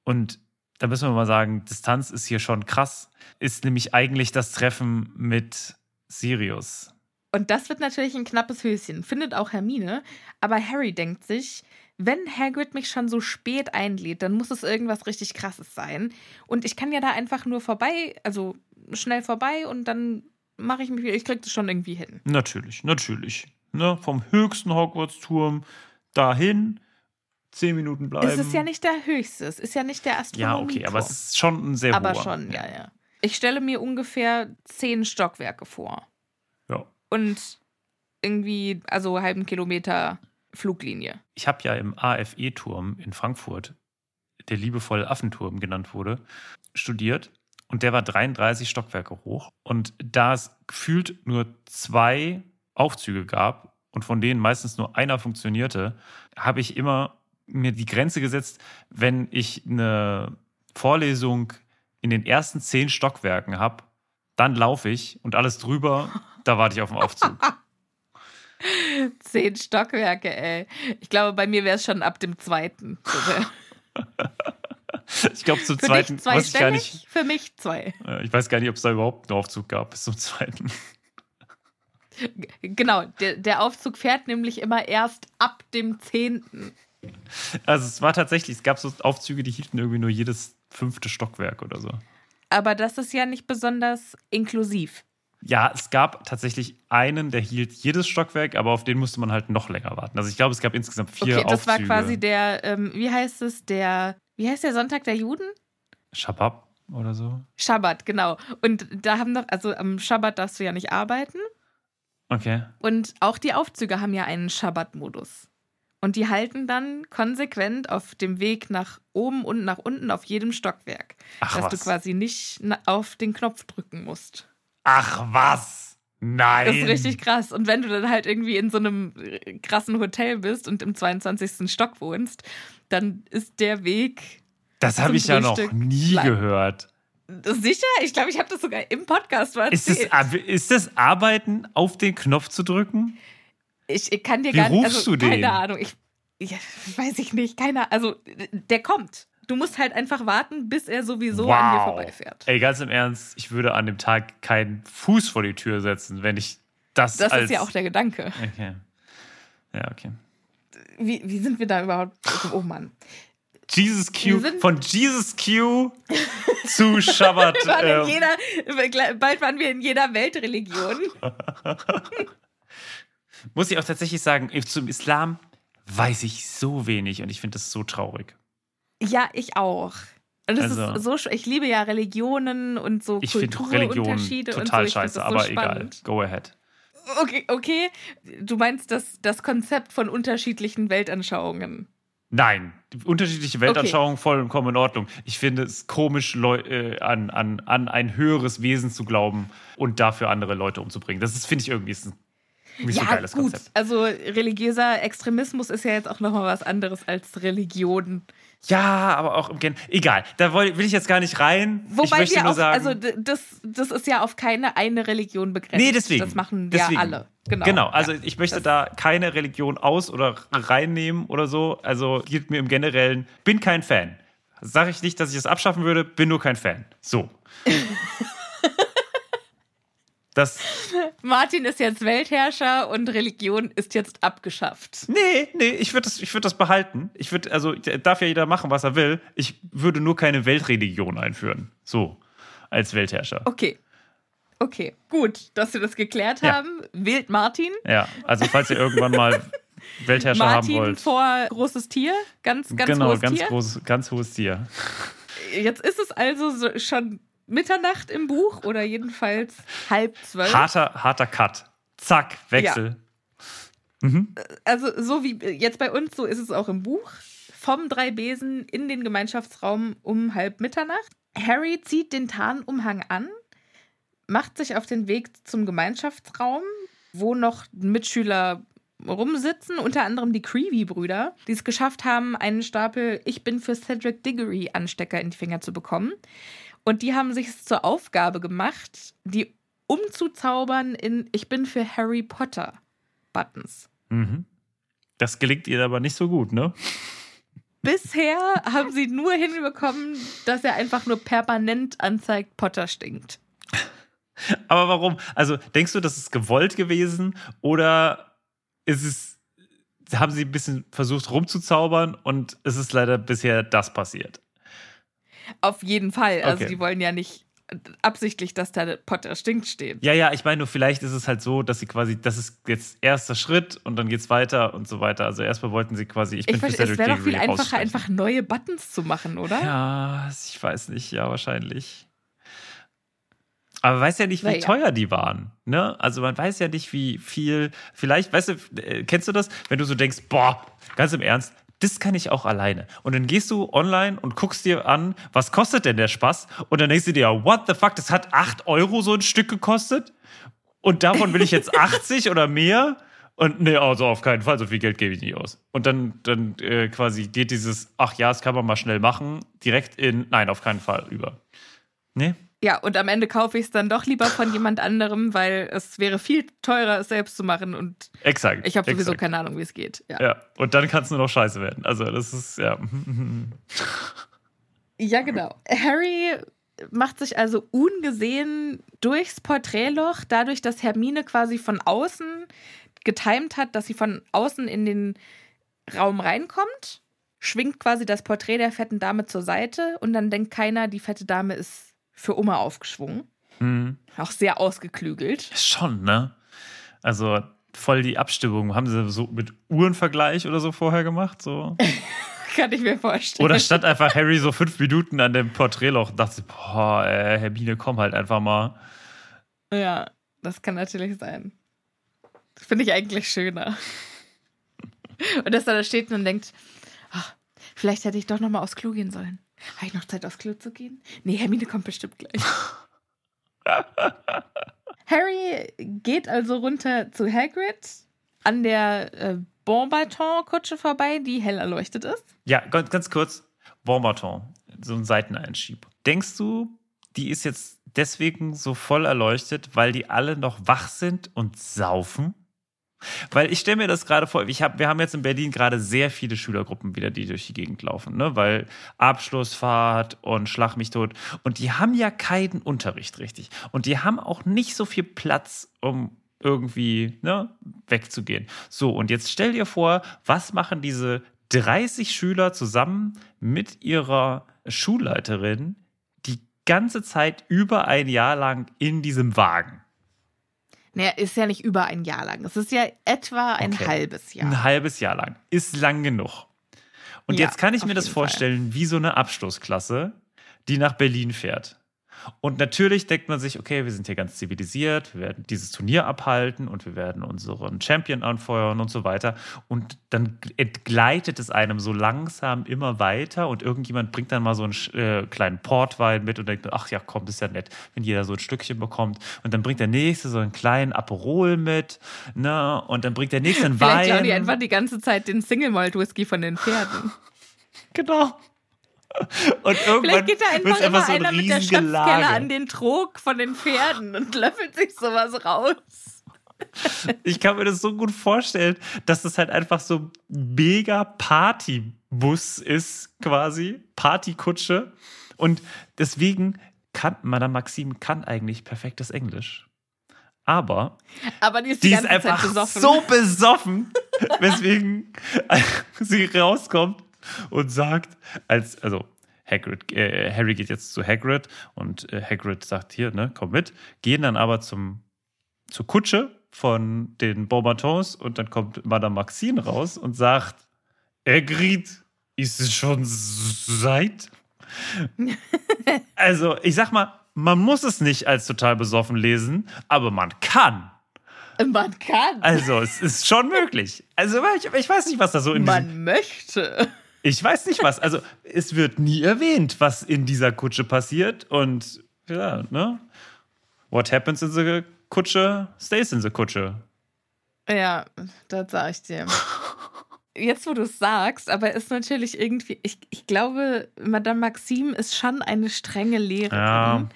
Speaker 2: und da müssen wir mal sagen, Distanz ist hier schon krass, ist nämlich eigentlich das Treffen mit Sirius.
Speaker 1: Und das wird natürlich ein knappes Höschen, findet auch Hermine. Aber Harry denkt sich, wenn Hagrid mich schon so spät einlädt, dann muss es irgendwas richtig Krasses sein. Und ich kann ja da einfach nur vorbei, also schnell vorbei und dann mache ich mich wieder, ich krieg das schon irgendwie hin.
Speaker 2: Natürlich, natürlich. Ne? Vom höchsten Hogwarts-Turm dahin, zehn Minuten bleiben.
Speaker 1: Es ist ja nicht der höchste, es ist ja nicht der Astronomie.
Speaker 2: Ja, okay, aber es ist schon ein sehr
Speaker 1: Aber
Speaker 2: hoher.
Speaker 1: schon, ja, ja. Ich stelle mir ungefähr zehn Stockwerke vor.
Speaker 2: ja.
Speaker 1: Und irgendwie, also halben Kilometer Fluglinie.
Speaker 2: Ich habe ja im AFE-Turm in Frankfurt, der liebevoll Affenturm genannt wurde, studiert. Und der war 33 Stockwerke hoch. Und da es gefühlt nur zwei Aufzüge gab und von denen meistens nur einer funktionierte, habe ich immer mir die Grenze gesetzt, wenn ich eine Vorlesung in den ersten zehn Stockwerken habe, dann laufe ich und alles drüber, da warte ich auf den Aufzug.
Speaker 1: Zehn Stockwerke, ey. Ich glaube, bei mir wäre es schon ab dem zweiten.
Speaker 2: Ich glaube, zum
Speaker 1: Für
Speaker 2: zweiten
Speaker 1: dich
Speaker 2: weiß ich gar nicht.
Speaker 1: für mich zwei.
Speaker 2: Ich weiß gar nicht, ob es da überhaupt einen Aufzug gab bis zum zweiten.
Speaker 1: Genau, der, der Aufzug fährt nämlich immer erst ab dem zehnten.
Speaker 2: Also es war tatsächlich, es gab so Aufzüge, die hielten irgendwie nur jedes fünfte Stockwerk oder so.
Speaker 1: Aber das ist ja nicht besonders inklusiv.
Speaker 2: Ja, es gab tatsächlich einen, der hielt jedes Stockwerk, aber auf den musste man halt noch länger warten. Also ich glaube, es gab insgesamt vier
Speaker 1: Okay, das
Speaker 2: Aufzüge.
Speaker 1: war quasi der, ähm, wie heißt es, der, wie heißt der Sonntag der Juden?
Speaker 2: Schabab oder so.
Speaker 1: Schabbat, genau. Und da haben noch, also am Schabbat darfst du ja nicht arbeiten.
Speaker 2: Okay.
Speaker 1: Und auch die Aufzüge haben ja einen Schabbat-Modus. Und die halten dann konsequent auf dem Weg nach oben und nach unten auf jedem Stockwerk.
Speaker 2: Ach
Speaker 1: dass
Speaker 2: was.
Speaker 1: du quasi nicht auf den Knopf drücken musst.
Speaker 2: Ach was? Nein.
Speaker 1: Das ist richtig krass. Und wenn du dann halt irgendwie in so einem krassen Hotel bist und im 22. Stock wohnst, dann ist der Weg
Speaker 2: Das habe ich ja noch
Speaker 1: Frühstück
Speaker 2: nie
Speaker 1: lang.
Speaker 2: gehört.
Speaker 1: sicher. Ich glaube, ich habe das sogar im Podcast mal
Speaker 2: Ist das,
Speaker 1: erzählt.
Speaker 2: ist das Arbeiten, auf den Knopf zu drücken?
Speaker 1: Ich, ich kann dir
Speaker 2: Wie
Speaker 1: gar nicht.
Speaker 2: rufst
Speaker 1: Also,
Speaker 2: du den?
Speaker 1: Keine Ahnung. Ich, ja, weiß ich nicht. Keine Also, der kommt. Du musst halt einfach warten, bis er sowieso an dir vorbeifährt.
Speaker 2: Ey, ganz im Ernst, ich würde an dem Tag keinen Fuß vor die Tür setzen, wenn ich das,
Speaker 1: Das
Speaker 2: als...
Speaker 1: ist ja auch der Gedanke.
Speaker 2: Okay. Ja, okay.
Speaker 1: Wie, wie sind wir da überhaupt? Oh Mann.
Speaker 2: Jesus Q, von Jesus Q zu Shabbat. Ähm,
Speaker 1: jeder, bald waren wir in jeder Weltreligion.
Speaker 2: muss ich auch tatsächlich sagen, zum Islam weiß ich so wenig und ich finde das so traurig.
Speaker 1: Ja, ich auch. Und das
Speaker 2: Also-
Speaker 1: ist so Ich liebe ja Religionen und so
Speaker 2: Ich
Speaker 1: Kulturunterschiede und so.
Speaker 2: total
Speaker 1: Ich find
Speaker 2: scheiße,
Speaker 1: so
Speaker 2: aber egal.
Speaker 1: spannend.
Speaker 2: Go ahead.
Speaker 1: Okay, okay. Du meinst das, das Konzept von unterschiedlichen Weltanschauungen.
Speaker 2: Nein, unterschiedliche Weltanschauungen vollkommen in Ordnung. Ich finde es komisch, Leu äh, an, an, an ein höheres Wesen zu glauben und dafür andere Leute umzubringen. Das ist, finde ich, irgendwie ist ein nicht so
Speaker 1: ja,
Speaker 2: geiles
Speaker 1: gut.
Speaker 2: Konzept.
Speaker 1: Also religiöser Extremismus ist ja jetzt auch nochmal was anderes als Religion.
Speaker 2: Ja, aber auch im Gen Egal, da will ich jetzt gar nicht rein. ich
Speaker 1: Wobei wir
Speaker 2: nur
Speaker 1: auch,
Speaker 2: sagen,
Speaker 1: also das, das ist ja auf keine eine Religion begrenzt.
Speaker 2: Nee, deswegen.
Speaker 1: Das machen
Speaker 2: deswegen.
Speaker 1: ja alle. Genau.
Speaker 2: Genau, also
Speaker 1: ja.
Speaker 2: ich möchte da keine Religion aus- oder reinnehmen oder so. Also gilt mir im Generellen, bin kein Fan. Sage ich nicht, dass ich es abschaffen würde, bin nur kein Fan. So. das,
Speaker 1: Martin ist jetzt Weltherrscher und Religion ist jetzt abgeschafft.
Speaker 2: nee, nee, ich würde das, ich würd das behalten. Ich würde, also darf ja jeder machen, was er will. Ich würde nur keine Weltreligion einführen. So, als Weltherrscher.
Speaker 1: Okay. Okay, gut, dass wir das geklärt
Speaker 2: Ja.
Speaker 1: haben. Wählt Martin.
Speaker 2: Ja, also falls ihr irgendwann mal Weltherrscher haben
Speaker 1: Martin
Speaker 2: wollt.
Speaker 1: vor großes Tier. Ganz, ganz
Speaker 2: genau,
Speaker 1: hohes
Speaker 2: ganz,
Speaker 1: Tier.
Speaker 2: groß, ganz hohes Tier.
Speaker 1: Jetzt ist es also so schon Mitternacht im Buch oder jedenfalls halb zwölf.
Speaker 2: Harter, harter Cut. Zack, Wechsel.
Speaker 1: Also so wie jetzt bei uns, so ist es auch im Buch. Vom drei Besen in den Gemeinschaftsraum um halb Mitternacht. Harry zieht den Tarnumhang an, macht sich auf den Weg zum Gemeinschaftsraum, wo noch Mitschüler rumsitzen, unter anderem die Creevy-Brüder, die es geschafft haben, einen Stapel Ich bin für Cedric Diggory Anstecker in die Finger zu bekommen. Und die haben sich es zur Aufgabe gemacht, die umzuzaubern in Ich bin für Harry Potter Buttons.
Speaker 2: Mhm. Das gelingt ihr aber nicht so gut, ne?
Speaker 1: Bisher haben sie nur hinbekommen, dass er einfach nur permanent anzeigt, Potter stinkt.
Speaker 2: Aber warum? Also, denkst du, das ist gewollt gewesen oder ist es, haben sie ein bisschen versucht rumzuzaubern und es ist leider bisher das passiert?
Speaker 1: Auf jeden Fall. Also,
Speaker 2: Okay.
Speaker 1: die wollen ja nicht absichtlich, dass da Potter stinkt steht.
Speaker 2: Ja, ja, ich meine nur, vielleicht ist es halt so, dass sie quasi, das ist jetzt erster Schritt und dann geht's weiter und so weiter. Also erstmal wollten sie quasi, ich bin
Speaker 1: Ich
Speaker 2: für
Speaker 1: es wäre doch viel einfacher, einfach neue Buttons zu machen, oder?
Speaker 2: Ja, ich weiß nicht, ja, wahrscheinlich. Aber man weiß ja nicht, wie
Speaker 1: Naja.
Speaker 2: teuer die waren. Ne? Also man weiß ja nicht, wie viel. Vielleicht, weißt du, äh, kennst du das, wenn du so denkst, boah, ganz im Ernst, das kann ich auch alleine. Und dann gehst du online und guckst dir an, was kostet denn der Spaß? Und dann denkst du dir, what the fuck, das hat 8 Euro so ein Stück gekostet? Und davon will ich jetzt 80 oder mehr? Und nee, also auf keinen Fall, so viel Geld gebe ich nicht aus. Und dann, dann äh, quasi geht dieses, ach ja, das kann man mal schnell machen, direkt in, nein, auf keinen Fall über. Nee?
Speaker 1: Ja, und am Ende kaufe ich es dann doch lieber von jemand anderem, weil es wäre viel teurer, es selbst zu machen und
Speaker 2: Exakt.
Speaker 1: ich habe sowieso
Speaker 2: exakt.
Speaker 1: keine Ahnung, wie es geht. Ja.
Speaker 2: Ja, und dann kann es nur noch scheiße werden. Also, das ist, ja.
Speaker 1: ja, genau. Harry macht sich also ungesehen durchs Porträtloch, dadurch, dass Hermine quasi von außen getimt hat, dass sie von außen in den Raum reinkommt, schwingt quasi das Porträt der fetten Dame zur Seite und dann denkt keiner, die fette Dame ist für Oma aufgeschwungen.
Speaker 2: Hm.
Speaker 1: Auch sehr ausgeklügelt.
Speaker 2: Schon, ne? Also, voll die Abstimmung. Haben sie so mit Uhrenvergleich oder so vorher gemacht? So?
Speaker 1: Kann ich mir vorstellen.
Speaker 2: Oder stand einfach Harry so fünf Minuten an dem Porträtloch und dachte, boah, äh, Hermine, komm halt einfach mal.
Speaker 1: Ja, das kann natürlich sein. Finde ich eigentlich schöner. Und dass er da steht und denkt, ach, vielleicht hätte ich doch noch mal aufs Klo gehen sollen. Habe ich noch Zeit, aufs Klo zu gehen? Nee, Hermine kommt bestimmt gleich. Harry geht also runter zu Hagrid an der äh, Bonbâton-Kutsche vorbei, die hell erleuchtet ist.
Speaker 2: Ja, ganz, ganz kurz. Bonbon, so ein Seiteneinschieb. Denkst du, die ist jetzt deswegen so voll erleuchtet, weil die alle noch wach sind und saufen? Weil ich stelle mir das gerade vor, ich hab, wir haben jetzt in Berlin gerade sehr viele Schülergruppen wieder, die durch die Gegend laufen, ne? weil Abschlussfahrt und Schlag mich tot. Und die haben ja keinen Unterricht richtig. Und die haben auch nicht so viel Platz, um irgendwie ne, wegzugehen. So, und jetzt stell dir vor, was machen diese 30 Schüler zusammen mit ihrer Schulleiterin die ganze Zeit über ein Jahr lang in diesem Wagen?
Speaker 1: Naja, ist ja nicht über ein Jahr lang. Es ist ja etwa ein
Speaker 2: Okay.
Speaker 1: halbes Jahr.
Speaker 2: Ein halbes Jahr lang. Ist lang genug. Und
Speaker 1: Ja,
Speaker 2: jetzt kann ich mir das
Speaker 1: jeden Fall.
Speaker 2: vorstellen, wie so eine Abschlussklasse, die nach Berlin fährt. Und natürlich denkt man sich, okay, wir sind hier ganz zivilisiert, wir werden dieses Turnier abhalten und wir werden unseren Champion anfeuern und so weiter. Und dann entgleitet es einem so langsam immer weiter und irgendjemand bringt dann mal so einen äh, kleinen Portwein mit und denkt, ach ja, komm, das ist ja nett, wenn jeder so ein Stückchen bekommt. Und dann bringt der nächste so einen kleinen Aperol mit, ne? Und dann bringt der nächste einen
Speaker 1: Vielleicht
Speaker 2: Wein.
Speaker 1: klauen die einfach die ganze Zeit den Single Malt Whisky von den Pferden.
Speaker 2: Genau. Und irgendwann
Speaker 1: Vielleicht geht da einfach immer
Speaker 2: so ein
Speaker 1: einer mit der. Schöpfkelle an den Trog von den Pferden und löffelt sich sowas raus.
Speaker 2: Ich kann mir das so gut vorstellen, dass das halt einfach so mega Partybus ist, quasi. Partykutsche. Und deswegen kann Madame Maxime kann eigentlich perfektes Englisch. Aber
Speaker 1: Aber die ist die,
Speaker 2: die ist einfach
Speaker 1: besoffen.
Speaker 2: so besoffen, weswegen sie rauskommt und sagt, als, also Hagrid, äh, Harry geht jetzt zu Hagrid und äh, Hagrid sagt hier, ne, komm mit, gehen dann aber zum, zur Kutsche von den Beauxbatons und dann kommt Madame Maxine raus und sagt, Hagrid, ist es schon seit? also, ich sag mal, man muss es nicht als total besoffen lesen, aber man kann.
Speaker 1: Man kann.
Speaker 2: Also, es ist schon möglich. Also, ich, ich weiß nicht, was da so in
Speaker 1: Man möchte.
Speaker 2: Ich weiß nicht was. Also, es wird nie erwähnt, was in dieser Kutsche passiert. Und ja, ne? What happens in the Kutsche stays in the Kutsche.
Speaker 1: Ja, das sag ich dir. Jetzt, wo du es sagst, aber ist natürlich irgendwie, ich, ich glaube, Madame Maxime ist schon eine strenge Lehrerin.
Speaker 2: Ja.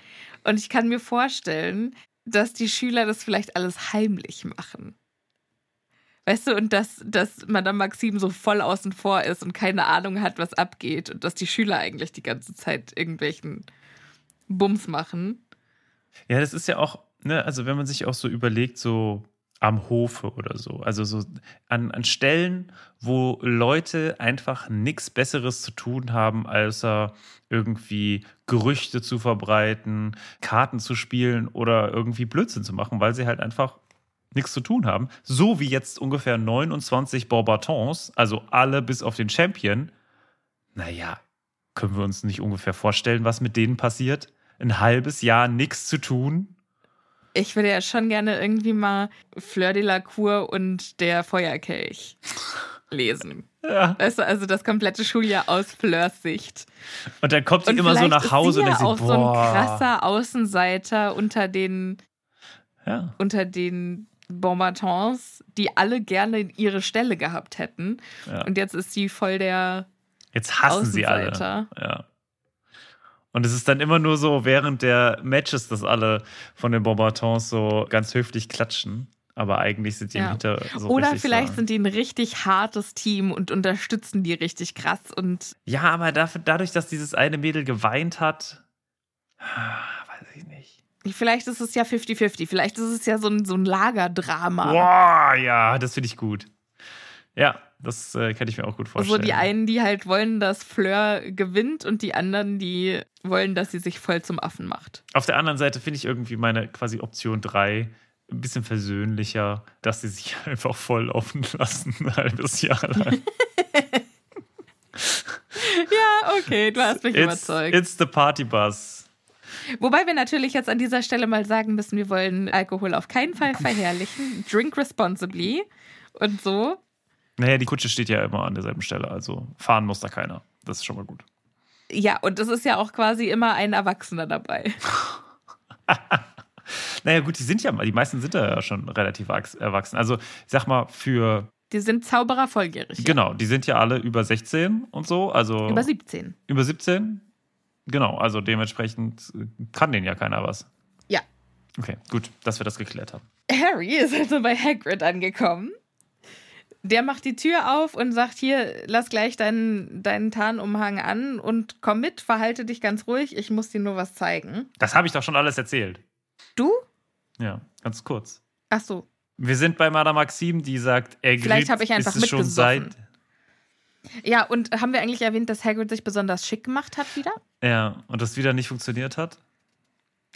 Speaker 1: Und ich kann mir vorstellen, dass die Schüler das vielleicht alles heimlich machen. Weißt du, und dass, dass Madame Maxim so voll außen vor ist und keine Ahnung hat, was abgeht und dass die Schüler eigentlich die ganze Zeit irgendwelchen Bums machen.
Speaker 2: Ja, das ist ja auch, ne, also wenn man sich auch so überlegt, so am Hofe oder so, also so an, an Stellen, wo Leute einfach nichts Besseres zu tun haben, außer irgendwie Gerüchte zu verbreiten, Karten zu spielen oder irgendwie Blödsinn zu machen, weil sie halt einfach nichts zu tun haben. So wie jetzt ungefähr 29 Bourbatons, also alle bis auf den Champion. Naja, können wir uns nicht ungefähr vorstellen, was mit denen passiert? Ein halbes Jahr nichts zu tun.
Speaker 1: Ich würde ja schon gerne irgendwie mal Fleur de la Cour und der Feuerkelch lesen.
Speaker 2: Ja.
Speaker 1: Weißt du, also das komplette Schuljahr aus Fleurs Sicht.
Speaker 2: Und dann kommt sie
Speaker 1: Und
Speaker 2: immer so nach
Speaker 1: ist
Speaker 2: Hause
Speaker 1: sie
Speaker 2: und
Speaker 1: ja
Speaker 2: denkt
Speaker 1: auch
Speaker 2: sie,
Speaker 1: so ein krasser Außenseiter unter den,
Speaker 2: Ja.
Speaker 1: unter den Bonbatons, die alle gerne ihre Stelle gehabt hätten.
Speaker 2: Ja.
Speaker 1: Und jetzt ist sie voll der
Speaker 2: Jetzt hassen sie alle. Ja. Und es ist dann immer nur so während der Matches, dass alle von den Bombartons so ganz höflich klatschen. Aber eigentlich sind die
Speaker 1: Ja.
Speaker 2: Hinter so
Speaker 1: Oder vielleicht
Speaker 2: so.
Speaker 1: sind die ein richtig hartes Team und unterstützen die richtig krass und
Speaker 2: Ja, aber dafür, dadurch, dass dieses eine Mädel geweint hat.
Speaker 1: Vielleicht ist es ja 50-50. Vielleicht ist es ja so ein, so ein Lagerdrama.
Speaker 2: Boah, ja, das finde ich gut. Ja, das äh, kann ich mir auch gut
Speaker 1: So
Speaker 2: vorstellen.
Speaker 1: die einen, die halt wollen, dass Fleur gewinnt und die anderen, die wollen, dass sie sich voll zum Affen macht.
Speaker 2: Auf der anderen Seite finde ich irgendwie meine quasi Option 3 ein bisschen versöhnlicher, dass sie sich einfach voll offen lassen, ein halbes Jahr lang.
Speaker 1: Ja, okay, du hast mich
Speaker 2: It's,
Speaker 1: überzeugt.
Speaker 2: it's the party bus.
Speaker 1: Wobei wir natürlich jetzt an dieser Stelle mal sagen müssen, wir wollen Alkohol auf keinen Fall verherrlichen. Drink responsibly und so.
Speaker 2: Naja, die Kutsche steht ja immer an derselben Stelle, also fahren muss da keiner. Das ist schon mal gut.
Speaker 1: Ja, und es ist ja auch quasi immer ein Erwachsener dabei.
Speaker 2: Naja, gut, die sind ja mal, die meisten sind ja schon relativ wachs- erwachsen. Also, ich sag mal, für,
Speaker 1: Die sind Zauberer volljährig.
Speaker 2: genau, die sind ja alle über 16 und so, also
Speaker 1: Über 17.
Speaker 2: über 17. Genau, also dementsprechend äh, kann denen ja keiner was.
Speaker 1: Ja.
Speaker 2: Okay, gut, dass wir das geklärt haben.
Speaker 1: Harry ist also bei Hagrid angekommen. Der macht die Tür auf und sagt: Hier, lass gleich deinen, deinen Tarnumhang an und komm mit, verhalte dich ganz ruhig, ich muss dir nur was zeigen.
Speaker 2: Das habe ich doch schon alles erzählt.
Speaker 1: Du?
Speaker 2: Ja, ganz kurz.
Speaker 1: Ach so.
Speaker 2: Wir sind bei Madame Maxim, die sagt, er
Speaker 1: Vielleicht habe ich einfach
Speaker 2: ist schon seit.
Speaker 1: Ja, und haben wir eigentlich erwähnt, dass Hagrid sich besonders schick gemacht hat wieder?
Speaker 2: Ja, und das wieder nicht funktioniert hat?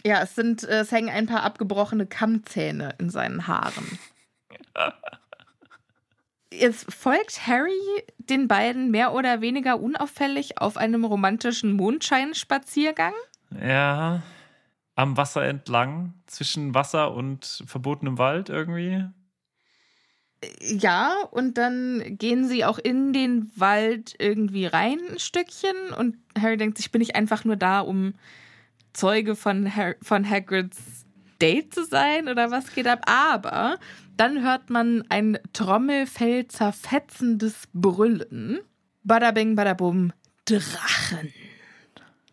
Speaker 1: Ja, es sind, äh, es hängen ein paar abgebrochene Kammzähne in seinen Haaren. Jetzt folgt Harry den beiden mehr oder weniger unauffällig auf einem romantischen Mondscheinspaziergang.
Speaker 2: Ja. Am Wasser entlang, zwischen Wasser und verbotenem Wald irgendwie.
Speaker 1: Ja, und dann gehen sie auch in den Wald irgendwie rein ein Stückchen und Harry denkt sich, bin ich einfach nur da, um Zeuge von, Har von Hagrids Date zu sein oder was geht ab? Aber dann hört man ein Trommelfell zerfetzendes Brüllen. Badabing, badabum, Drachen.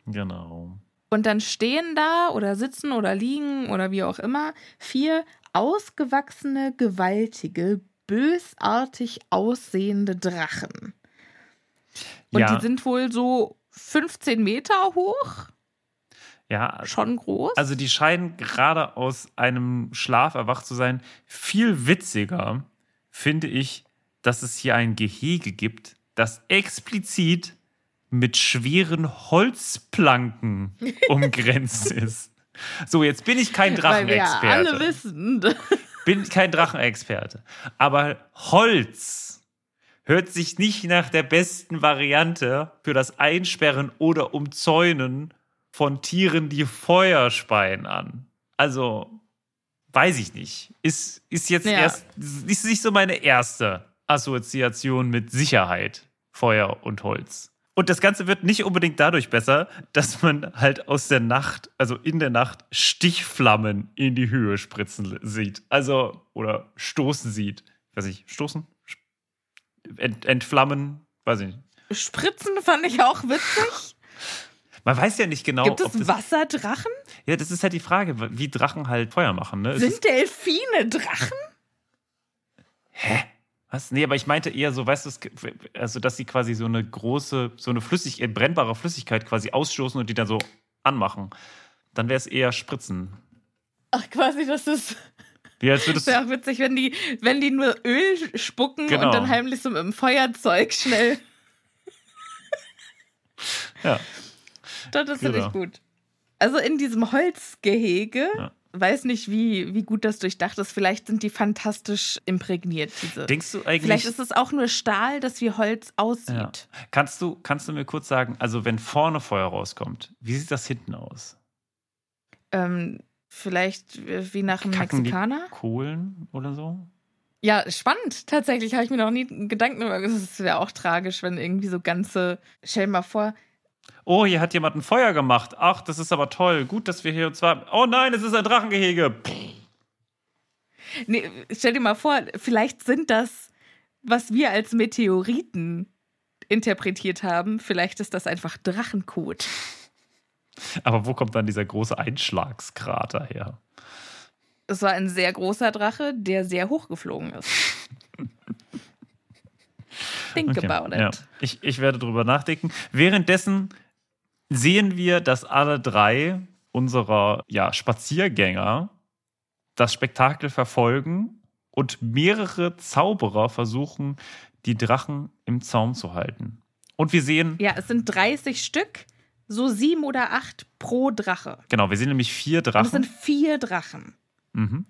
Speaker 2: Genau.
Speaker 1: Und dann stehen da oder sitzen oder liegen oder wie auch immer vier ausgewachsene, gewaltige, bösartig aussehende Drachen. Und
Speaker 2: ja,
Speaker 1: die sind wohl so 15 Meter hoch,
Speaker 2: ja,
Speaker 1: schon groß.
Speaker 2: also die scheinen gerade aus einem Schlaf erwacht zu sein. Viel witziger finde ich, dass es hier ein Gehege gibt, das explizit mit schweren Holzplanken umgrenzt ist. So, jetzt bin ich kein
Speaker 1: weil wir
Speaker 2: Drachenexperte.
Speaker 1: alle wissen.
Speaker 2: Bin kein Drachenexperte. Aber Holz hört sich nicht nach der besten Variante für das Einsperren oder Umzäunen von Tieren, die Feuer speien an. Also, weiß ich nicht. Ist, ist jetzt
Speaker 1: Ja.
Speaker 2: erst, ist nicht so meine erste Assoziation mit Sicherheit, Feuer und Holz. Und das Ganze wird nicht unbedingt dadurch besser, dass man halt aus der Nacht, also in der Nacht, Stichflammen in die Höhe spritzen sieht. Also, oder stoßen sieht. Weiß ich, stoßen? Ent, entflammen? Weiß ich nicht.
Speaker 1: Spritzen fand ich auch witzig.
Speaker 2: Man weiß ja nicht genau.
Speaker 1: Gibt es
Speaker 2: das,
Speaker 1: Wasserdrachen?
Speaker 2: Ja, das ist halt die Frage, wie Drachen halt Feuer machen. Ne?
Speaker 1: Sind Delfine Drachen?
Speaker 2: hä? Was? Nee, aber ich meinte eher so, weißt du, also dass sie quasi so eine große, so eine flüssig, äh, brennbare Flüssigkeit quasi ausstoßen und die dann so anmachen. Dann wäre es eher Spritzen.
Speaker 1: Ach, quasi, das ist.
Speaker 2: Als würdest
Speaker 1: Wäre auch witzig, wenn die, wenn die nur Öl spucken
Speaker 2: Genau.
Speaker 1: und dann heimlich so mit dem Feuerzeug schnell.
Speaker 2: Ja.
Speaker 1: Das ist
Speaker 2: Genau.
Speaker 1: richtig gut. Also in diesem Holzgehege,
Speaker 2: Ja.
Speaker 1: Weiß nicht, wie, wie gut das durchdacht ist. Vielleicht sind die fantastisch imprägniert, diese.
Speaker 2: Denkst du eigentlich.
Speaker 1: Vielleicht ist es auch nur Stahl, das wie Holz aussieht.
Speaker 2: ja. kannst, du, kannst du mir kurz sagen, also wenn vorne Feuer rauskommt, wie sieht das hinten aus?
Speaker 1: Ähm, vielleicht wie nach einem
Speaker 2: Kacken
Speaker 1: Mexikaner?
Speaker 2: Kohlen oder so?
Speaker 1: Ja, spannend. Tatsächlich habe ich mir noch nie Gedanken über. Es wäre auch tragisch, wenn irgendwie so ganze. Stell dir mal vor,
Speaker 2: Oh, hier hat jemand ein Feuer gemacht. Ach, das ist aber toll. Gut, dass wir hier und zwar. Oh nein, es ist ein Drachengehege.
Speaker 1: Nee, stell dir mal vor, vielleicht sind das, was wir als Meteoriten interpretiert haben, vielleicht ist das einfach Drachenkot.
Speaker 2: Aber wo kommt dann dieser große Einschlagskrater her?
Speaker 1: Es war ein sehr großer Drache, der sehr hoch geflogen ist. Think
Speaker 2: Okay,
Speaker 1: about it.
Speaker 2: Ja. Ich, ich werde drüber nachdenken. Währenddessen sehen wir, dass alle drei unserer ja, Spaziergänger das Spektakel verfolgen und mehrere Zauberer versuchen, die Drachen im Zaum zu halten. Und wir sehen,
Speaker 1: Ja, es sind 30 Stück, so sieben oder acht pro Drache.
Speaker 2: genau, wir sehen nämlich vier
Speaker 1: Und es
Speaker 2: Drachen.
Speaker 1: sind vier Drachen.
Speaker 2: Mhm.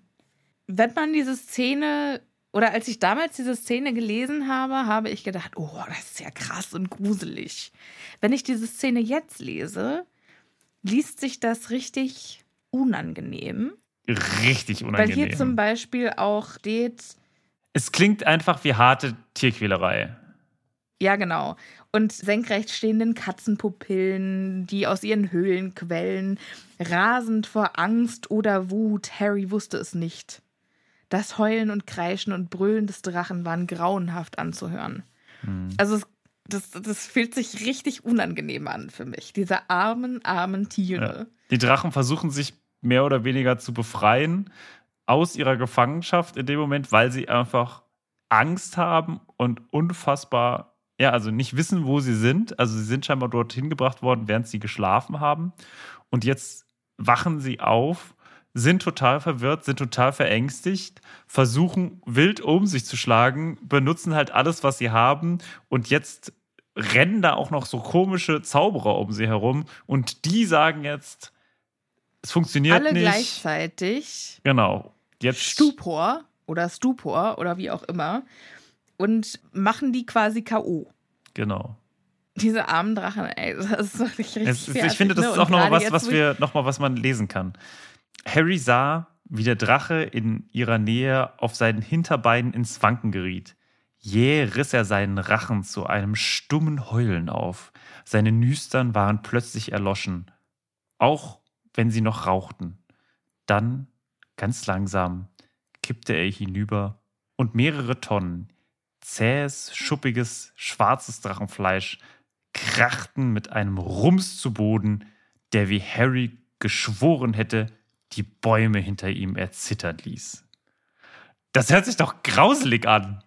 Speaker 1: Wenn man diese Szene, oder als ich damals diese Szene gelesen habe, habe ich gedacht, oh, das ist ja krass und gruselig. Wenn ich diese Szene jetzt lese, liest sich das richtig unangenehm.
Speaker 2: Richtig
Speaker 1: Weil
Speaker 2: unangenehm.
Speaker 1: hier zum Beispiel auch steht,
Speaker 2: es klingt einfach wie harte Tierquälerei.
Speaker 1: ja genau, und senkrecht stehenden Katzenpupillen, die aus ihren Höhlen quellen, rasend vor Angst oder Wut, Harry wusste es nicht. Das Heulen und Kreischen und Brüllen des Drachen waren grauenhaft anzuhören. Also es, das, das fühlt sich richtig unangenehm an für mich. Diese armen, armen
Speaker 2: Ja.
Speaker 1: Tiere.
Speaker 2: Die Drachen versuchen sich mehr oder weniger zu befreien aus ihrer Gefangenschaft in dem Moment, weil sie einfach Angst haben und unfassbar, ja, also nicht wissen, wo sie sind. Also sie sind scheinbar dorthin gebracht worden, während sie geschlafen haben. Und jetzt wachen sie auf, sind total verwirrt, sind total verängstigt, versuchen wild um sich zu schlagen, benutzen halt alles, was sie haben. Und jetzt rennen da auch noch so komische Zauberer um sie herum. Und die sagen jetzt, es funktioniert
Speaker 1: Alle
Speaker 2: nicht.
Speaker 1: gleichzeitig
Speaker 2: Genau. Jetzt
Speaker 1: Stupor oder Stupor oder wie auch immer und machen die quasi K.O.
Speaker 2: Genau.
Speaker 1: Diese armen Drachen, ey, das ist wirklich richtig
Speaker 2: Es ich
Speaker 1: fertig,
Speaker 2: finde, das
Speaker 1: ne?
Speaker 2: ist auch nochmal was, was wir, noch mal, was man lesen kann. Harry sah, wie der Drache in ihrer Nähe auf seinen Hinterbeinen ins Wanken geriet. Jäh riss er seinen Rachen zu einem stummen Heulen auf. Seine Nüstern waren plötzlich erloschen, auch wenn sie noch rauchten. Dann, ganz langsam, kippte er hinüber und mehrere Tonnen zähes, schuppiges, schwarzes Drachenfleisch krachten mit einem Rums zu Boden, der wie Harry geschworen hätte, die Bäume hinter ihm erzittern ließ. Das hört sich doch grauselig an.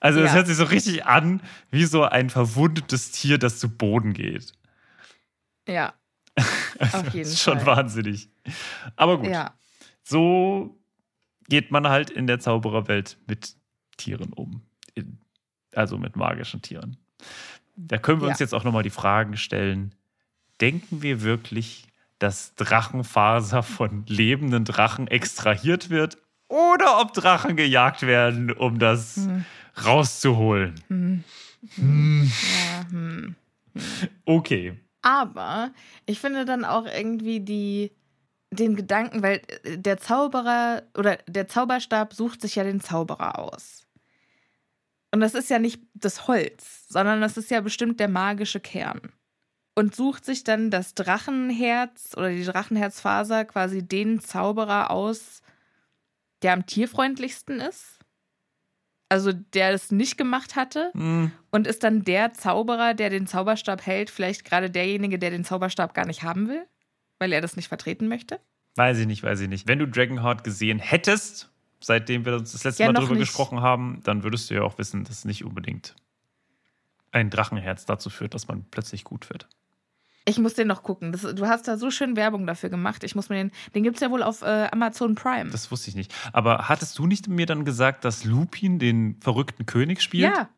Speaker 2: Also, das
Speaker 1: Ja.
Speaker 2: hört sich so richtig an, wie so ein verwundetes Tier, das zu Boden geht.
Speaker 1: Ja, auf jeden
Speaker 2: das ist schon
Speaker 1: Fall.
Speaker 2: wahnsinnig. Aber gut,
Speaker 1: Ja,
Speaker 2: so geht man halt in der Zaubererwelt mit Tieren um. In, also mit magischen Tieren. Da können wir uns
Speaker 1: Ja.
Speaker 2: jetzt auch nochmal die Fragen stellen. Denken wir wirklich, dass Drachenfaser von lebenden Drachen extrahiert wird? Oder ob Drachen gejagt werden, um das
Speaker 1: Hm.
Speaker 2: rauszuholen?
Speaker 1: ja, hm.
Speaker 2: Okay.
Speaker 1: Aber ich finde dann auch irgendwie die, den Gedanken, weil äh, der Zauberer oder der Zauberstab sucht sich ja den Zauberer aus. Und das ist ja nicht das Holz, sondern das ist ja bestimmt der magische Kern. Und sucht sich dann das Drachenherz oder die Drachenherzfaser quasi den Zauberer aus, der am tierfreundlichsten ist. Also der es nicht gemacht hatte
Speaker 2: Hm,
Speaker 1: und ist dann der Zauberer, der den Zauberstab hält, vielleicht gerade derjenige, der den Zauberstab gar nicht haben will, weil er das nicht vertreten möchte?
Speaker 2: weiß ich nicht, weiß ich nicht. Wenn du Dragonheart gesehen hättest, seitdem wir uns das letzte
Speaker 1: Ja,
Speaker 2: Mal drüber
Speaker 1: nicht.
Speaker 2: gesprochen haben, dann würdest du ja auch wissen, dass nicht unbedingt ein Drachenherz dazu führt, dass man plötzlich gut wird.
Speaker 1: Ich muss den noch gucken. Das, du hast da so schön Werbung dafür gemacht. Ich muss mir den. Den gibt es ja wohl auf äh, Amazon Prime.
Speaker 2: Das wusste ich nicht. Aber hattest du nicht mir dann gesagt, dass Lupin den verrückten König spielt?
Speaker 1: ja.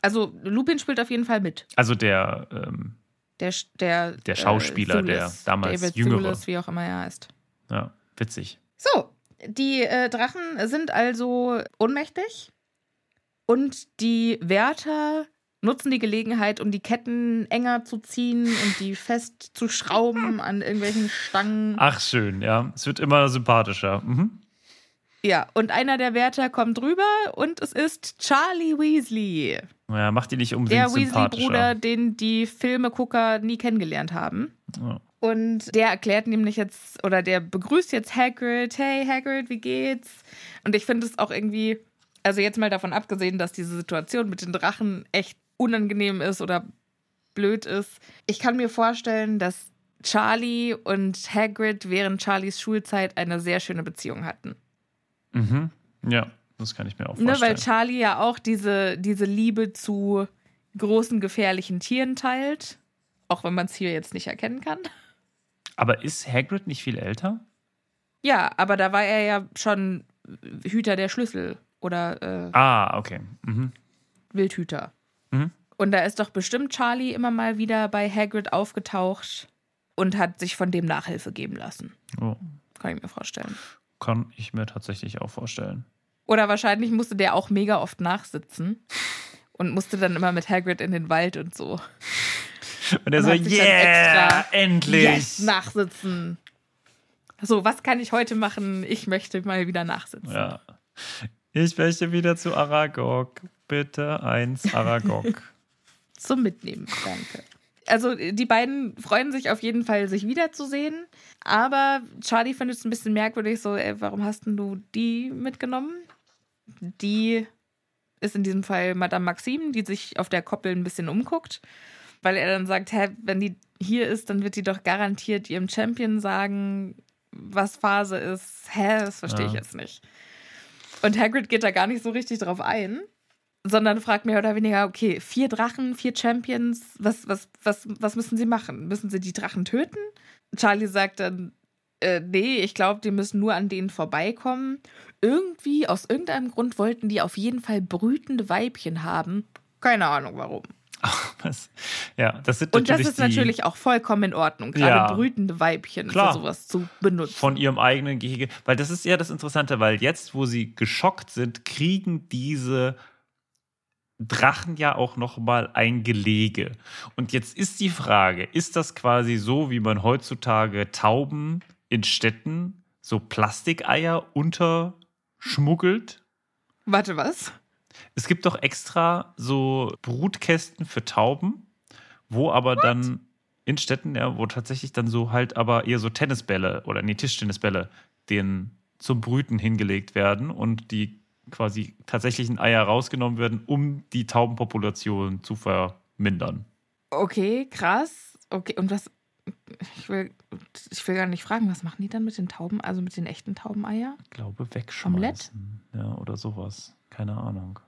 Speaker 1: Also Lupin spielt auf jeden Fall mit.
Speaker 2: Also der, ähm,
Speaker 1: Der, der,
Speaker 2: Der Schauspieler, der
Speaker 1: Thulis.
Speaker 2: damals
Speaker 1: David
Speaker 2: Jüngere.
Speaker 1: Thulis, wie auch immer er heißt.
Speaker 2: ja, witzig.
Speaker 1: So, die äh, Drachen sind also ohnmächtig und die Wärter nutzen die Gelegenheit, um die Ketten enger zu ziehen und die fest zu schrauben an irgendwelchen Stangen.
Speaker 2: Ach, schön, ja. Es wird immer sympathischer. Mhm.
Speaker 1: Ja, und einer der Wärter kommt rüber und es ist Charlie Weasley.
Speaker 2: Ja, macht die nicht unbedingt
Speaker 1: Der. Weasley-Bruder, den die Filmegucker nie kennengelernt haben.
Speaker 2: Ja.
Speaker 1: Und der erklärt nämlich jetzt, oder der begrüßt jetzt Hagrid. Hey Hagrid, wie geht's? Und ich finde es auch irgendwie, also jetzt mal davon abgesehen, dass diese Situation mit den Drachen echt unangenehm ist oder blöd ist. Ich kann mir vorstellen, dass Charlie und Hagrid während Charlies Schulzeit eine sehr schöne Beziehung hatten.
Speaker 2: Mhm. ja, das kann ich mir auch
Speaker 1: Ne,
Speaker 2: vorstellen.
Speaker 1: weil Charlie ja auch diese, diese Liebe zu großen, gefährlichen Tieren teilt. Auch wenn man es hier jetzt nicht erkennen kann.
Speaker 2: Aber ist Hagrid nicht viel älter?
Speaker 1: Ja, aber da war er ja schon Hüter der Schlüssel oder äh,
Speaker 2: Ah, okay. Mhm.
Speaker 1: Wildhüter.
Speaker 2: Mhm.
Speaker 1: Und da ist doch bestimmt Charlie immer mal wieder bei Hagrid aufgetaucht und hat sich von dem Nachhilfe geben lassen.
Speaker 2: Oh,
Speaker 1: Kann ich mir vorstellen.
Speaker 2: kann ich mir tatsächlich auch vorstellen.
Speaker 1: Oder wahrscheinlich musste der auch mega oft nachsitzen und musste dann immer mit Hagrid in den Wald und so.
Speaker 2: Und er
Speaker 1: Und
Speaker 2: so, yeah,
Speaker 1: extra-
Speaker 2: endlich.
Speaker 1: Yes, nachsitzen. So, was kann ich heute machen? Ich möchte mal wieder nachsitzen.
Speaker 2: Ja. Ich möchte wieder zu Aragog. Bitte eins Aragog.
Speaker 1: Zum Mitnehmen, danke. Also die beiden freuen sich auf jeden Fall, sich wiederzusehen. Aber Charlie findet es ein bisschen merkwürdig, so, ey, warum hast denn du die mitgenommen? Die ist in diesem Fall Madame Maxime, die sich auf der Koppel ein bisschen umguckt. Weil er dann sagt, hä, wenn die hier ist, dann wird die doch garantiert ihrem Champion sagen, was Phase ist. Hä, das verstehe ich
Speaker 2: Ja.
Speaker 1: jetzt nicht. Und Hagrid geht da gar nicht so richtig drauf ein sondern fragt mehr oder weniger, okay, vier Drachen, vier Champions, was, was, was, was müssen sie machen? Müssen sie die Drachen töten? Charlie sagt dann, äh, nee, ich glaube, die müssen nur an denen vorbeikommen. Irgendwie, aus irgendeinem Grund wollten die auf jeden Fall brütende Weibchen haben. Keine Ahnung warum.
Speaker 2: Was? Ja, das sind
Speaker 1: Und das ist natürlich auch vollkommen in Ordnung, gerade
Speaker 2: Ja.
Speaker 1: brütende Weibchen
Speaker 2: Klar.
Speaker 1: für sowas zu benutzen.
Speaker 2: die von ihrem eigenen Gehege. Weil das ist ja das Interessante, weil jetzt, wo sie geschockt sind, kriegen diese Drachen ja auch noch mal ein Gelege. Und jetzt ist die Frage, ist das quasi so, wie man heutzutage Tauben in Städten so Plastikeier unterschmuggelt?
Speaker 1: Warte, was?
Speaker 2: Es gibt doch extra so Brutkästen für Tauben, wo aber dann in Städten, ja, wo tatsächlich dann so halt aber eher so Tennisbälle oder nee, Tischtennisbälle denen zum Brüten hingelegt werden und die quasi tatsächlichen Eier rausgenommen werden, um die Taubenpopulation zu vermindern.
Speaker 1: Okay, krass. Okay, und was. Ich will, ich will gar nicht fragen, was machen die dann mit den Tauben, also mit den echten Taubeneier?
Speaker 2: Ich glaube, wegschmeißen.
Speaker 1: Omelett?
Speaker 2: Ja, oder sowas. Keine Ahnung.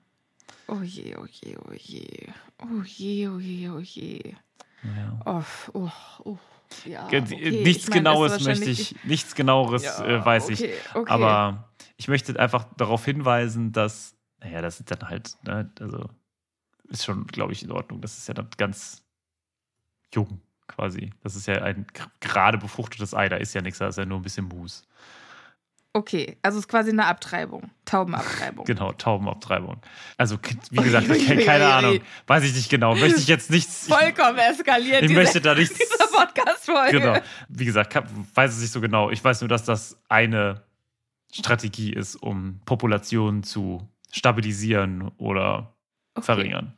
Speaker 1: Oh je, oh je, oh je. Oh je, oh je, oh je.
Speaker 2: Naja.
Speaker 1: Oh, oh, oh. Ja, okay.
Speaker 2: nichts
Speaker 1: Ich mein,
Speaker 2: Genaues möchte ich, nichts Genaues
Speaker 1: Ja,
Speaker 2: äh, weiß ich.
Speaker 1: okay, okay.
Speaker 2: Aber ich möchte einfach darauf hinweisen, dass, naja, das ist dann halt, ne, also ist schon, glaube ich, in Ordnung. Das ist ja dann ganz jung quasi. Das ist ja ein gerade befruchtetes Ei, da ist ja nichts, da ist ja nur ein bisschen Mus.
Speaker 1: Okay, also es ist quasi eine Abtreibung. Taubenabtreibung.
Speaker 2: Genau, Taubenabtreibung. Also, wie gesagt,
Speaker 1: Ui, ui,
Speaker 2: ke-
Speaker 1: ui,
Speaker 2: keine
Speaker 1: ui.
Speaker 2: Ahnung, weiß ich nicht genau. Möchte ich jetzt nichts.
Speaker 1: Vollkommen eskaliert.
Speaker 2: Ich
Speaker 1: diese,
Speaker 2: möchte da nichts-
Speaker 1: Diese Podcast-Folge.
Speaker 2: Genau. Wie gesagt, weiß es nicht so genau. Ich weiß nur, dass das eine Strategie ist, um Populationen zu stabilisieren oder
Speaker 1: Okay.
Speaker 2: verringern.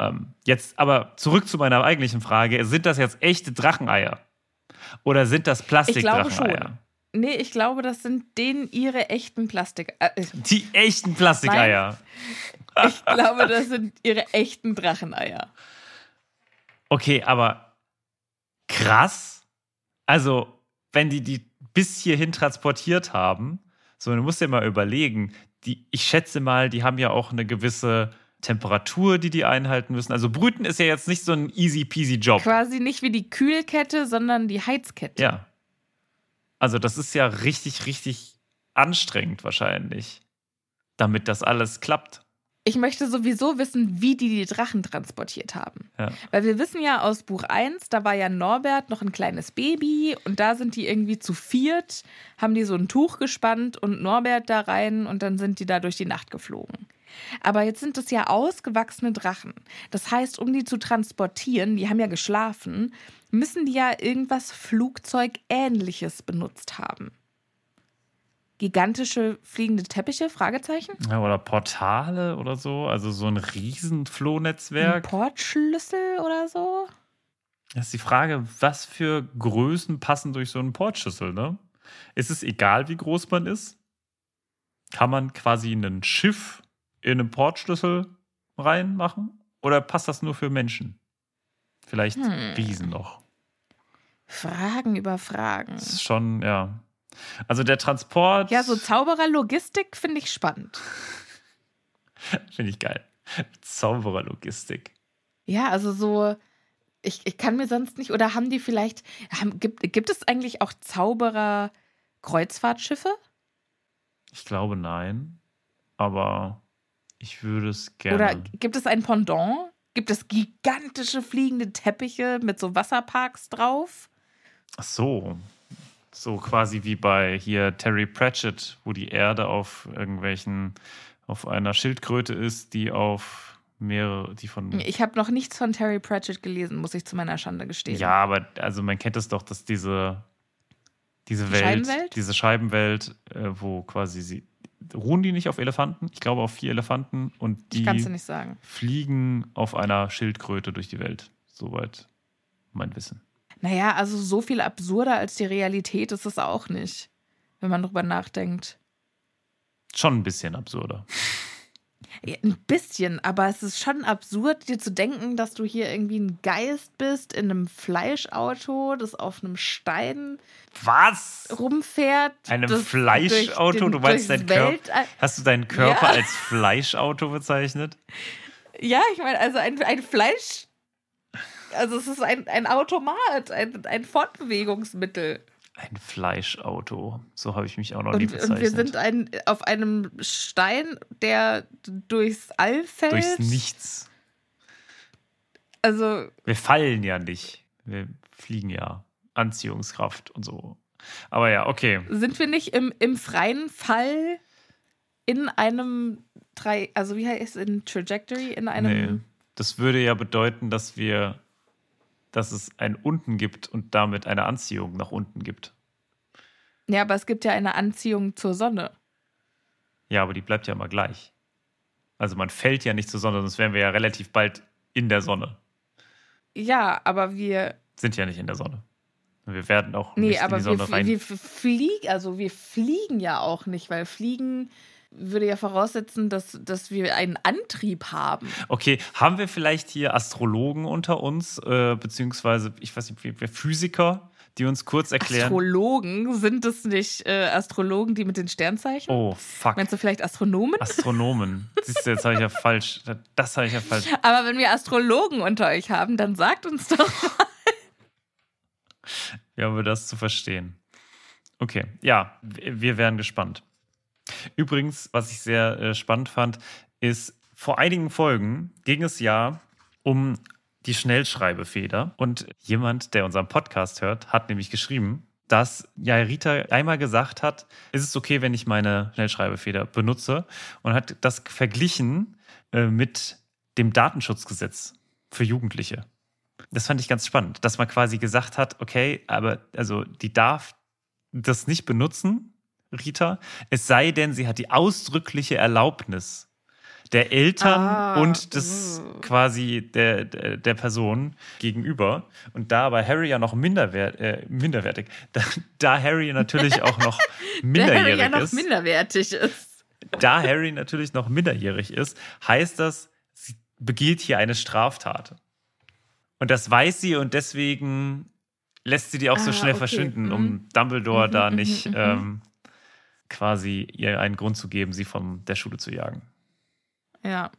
Speaker 2: Ähm, jetzt aber zurück zu meiner eigentlichen Frage. Sind das jetzt echte Dracheneier? Oder sind das Plastikdracheneier?
Speaker 1: Nee, ich glaube, das sind denen ihre echten Plastik. Äh,
Speaker 2: Die echten Plastikeier.
Speaker 1: ich glaube, das sind ihre echten Dracheneier.
Speaker 2: Okay, aber krass. Also, wenn die die bis hierhin transportiert haben, so, du musst dir mal überlegen, die, ich schätze mal, die haben ja auch eine gewisse Temperatur, die die einhalten müssen. Also Brüten ist ja jetzt nicht so ein easy peasy Job.
Speaker 1: Quasi nicht wie die Kühlkette, sondern die Heizkette.
Speaker 2: Ja. Also das ist ja richtig, richtig anstrengend wahrscheinlich, damit das alles klappt.
Speaker 1: Ich möchte sowieso wissen, wie die die Drachen transportiert haben.
Speaker 2: Ja.
Speaker 1: Weil wir wissen ja aus Buch 1, da war ja Norbert noch ein kleines Baby und da sind die irgendwie zu viert, haben die so ein Tuch gespannt und Norbert da rein und dann sind die da durch die Nacht geflogen. Aber jetzt sind es ja ausgewachsene Drachen. Das heißt, um die zu transportieren, die haben ja geschlafen, müssen die ja irgendwas Flugzeugähnliches benutzt haben. Gigantische fliegende Teppiche? Fragezeichen?
Speaker 2: Ja, oder Portale oder so. Also so ein riesen
Speaker 1: Ein. Portschlüssel oder so?
Speaker 2: Das ist die Frage, was für Größen passen durch so einen Portschlüssel, ne? Ist es egal, wie groß man ist? Kann man quasi ein Schiff in einen Portschlüssel reinmachen? Oder passt das nur für Menschen? Vielleicht
Speaker 1: Hm.
Speaker 2: Riesen noch.
Speaker 1: Fragen über Fragen.
Speaker 2: Das ist schon, ja. Also der Transport.
Speaker 1: Ja, so Zaubererlogistik finde ich spannend.
Speaker 2: Finde ich geil. Zaubererlogistik.
Speaker 1: Ja, also so, ich, ich kann mir sonst nicht, oder haben die vielleicht, haben, gibt, gibt es eigentlich auch Zauberer-Kreuzfahrtschiffe?
Speaker 2: Ich glaube nein. Aber ich würde es gerne.
Speaker 1: Oder gibt es ein Pendant? Gibt es gigantische fliegende Teppiche mit so Wasserparks drauf?
Speaker 2: Ach so. So quasi wie bei hier Terry Pratchett, wo die Erde auf irgendwelchen, auf einer Schildkröte ist, die auf mehrere, die von.
Speaker 1: Ich habe noch nichts von Terry Pratchett gelesen, muss ich zu meiner Schande gestehen.
Speaker 2: Ja, aber also man kennt es doch, dass diese, diese
Speaker 1: Die
Speaker 2: Welt,
Speaker 1: Scheibenwelt?
Speaker 2: diese Scheibenwelt, äh, wo quasi sie. Ruhen die nicht auf Elefanten? Ich glaube auf vier Elefanten und die fliegen auf einer Schildkröte durch die Welt. Soweit mein Wissen.
Speaker 1: Naja, also so viel absurder als die Realität ist es auch nicht, wenn man drüber nachdenkt.
Speaker 2: Schon ein bisschen absurder.
Speaker 1: Ja, ein bisschen, aber es ist schon absurd, dir zu denken, dass du hier irgendwie ein Geist bist in einem Fleischauto, das auf einem Stein
Speaker 2: Was?
Speaker 1: rumfährt.
Speaker 2: Einem Fleischauto? du meinst dein Körper? Hast du deinen Körper
Speaker 1: Ja.
Speaker 2: als Fleischauto bezeichnet?
Speaker 1: Ja, ich meine, also ein, ein Fleisch. Also es ist ein, ein Automat, ein, ein Fortbewegungsmittel.
Speaker 2: Ein Fleischauto. So habe ich mich auch noch nie
Speaker 1: Und,
Speaker 2: bezeichnet.
Speaker 1: und wir sind ein, auf einem Stein, der durchs All fällt.
Speaker 2: Durchs Nichts.
Speaker 1: Also,
Speaker 2: Wir fallen ja nicht. Wir fliegen ja. Anziehungskraft und so. Aber ja, okay.
Speaker 1: sind wir nicht im, im freien Fall in einem drei, also wie heißt es in Trajectory, in einem.
Speaker 2: Nee. Das würde ja bedeuten, dass wir, dass es ein Unten gibt und damit eine Anziehung nach unten gibt.
Speaker 1: Ja, aber es gibt ja eine Anziehung zur Sonne.
Speaker 2: Ja, aber die bleibt ja immer gleich. Also man fällt ja nicht zur Sonne, sonst wären wir ja relativ bald in der Sonne.
Speaker 1: Ja, aber wir.
Speaker 2: Sind ja nicht in der Sonne. Wir werden auch
Speaker 1: Nee,
Speaker 2: nicht in die
Speaker 1: wir,
Speaker 2: Sonne rein.
Speaker 1: wir fliegen, also wir fliegen ja auch nicht, weil Fliegen würde ja voraussetzen, dass, dass wir einen Antrieb haben.
Speaker 2: Okay, haben wir vielleicht hier Astrologen unter uns, äh, beziehungsweise, ich weiß nicht, Physiker, die uns kurz erklären.
Speaker 1: Astrologen, sind es nicht äh, Astrologen, die mit den Sternzeichen?
Speaker 2: oh, fuck.
Speaker 1: Meinst du vielleicht Astronomen?
Speaker 2: Astronomen. Siehst du, jetzt habe ich ja falsch. Das habe ich ja falsch.
Speaker 1: Aber wenn wir Astrologen unter euch haben, dann sagt uns doch.
Speaker 2: Wie haben wir das zu verstehen? Okay, ja, wir wären gespannt. Übrigens, was ich sehr äh, spannend fand, ist, vor einigen Folgen ging es ja um die Schnellschreibefeder. Und jemand, der unseren Podcast hört, hat nämlich geschrieben, dass ja Rita einmal gesagt hat, ist es okay, wenn ich meine Schnellschreibefeder benutze und hat das verglichen äh, mit dem Datenschutzgesetz für Jugendliche. Das fand ich ganz spannend, dass man quasi gesagt hat, okay, aber also die darf das nicht benutzen, Rita, es sei denn, sie hat die ausdrückliche Erlaubnis, der Eltern
Speaker 1: Ah,
Speaker 2: und des
Speaker 1: uh.
Speaker 2: quasi der, der, der Person gegenüber. Und da aber Harry ja noch minderwert, äh, minderwertig, da, da Harry natürlich auch noch
Speaker 1: Der
Speaker 2: minderjährig
Speaker 1: ja noch
Speaker 2: ist,
Speaker 1: minderwertig ist.
Speaker 2: da Harry natürlich noch minderjährig ist, heißt das, sie begeht hier eine Straftat. Und das weiß sie und deswegen lässt sie die auch so
Speaker 1: Ah,
Speaker 2: schnell
Speaker 1: okay.
Speaker 2: verschwinden,
Speaker 1: Mhm.
Speaker 2: um Dumbledore
Speaker 1: Mhm,
Speaker 2: da
Speaker 1: mhm,
Speaker 2: nicht
Speaker 1: mhm, mhm.
Speaker 2: ähm, quasi ihr einen Grund zu geben, sie von der Schule zu jagen.
Speaker 1: Ja.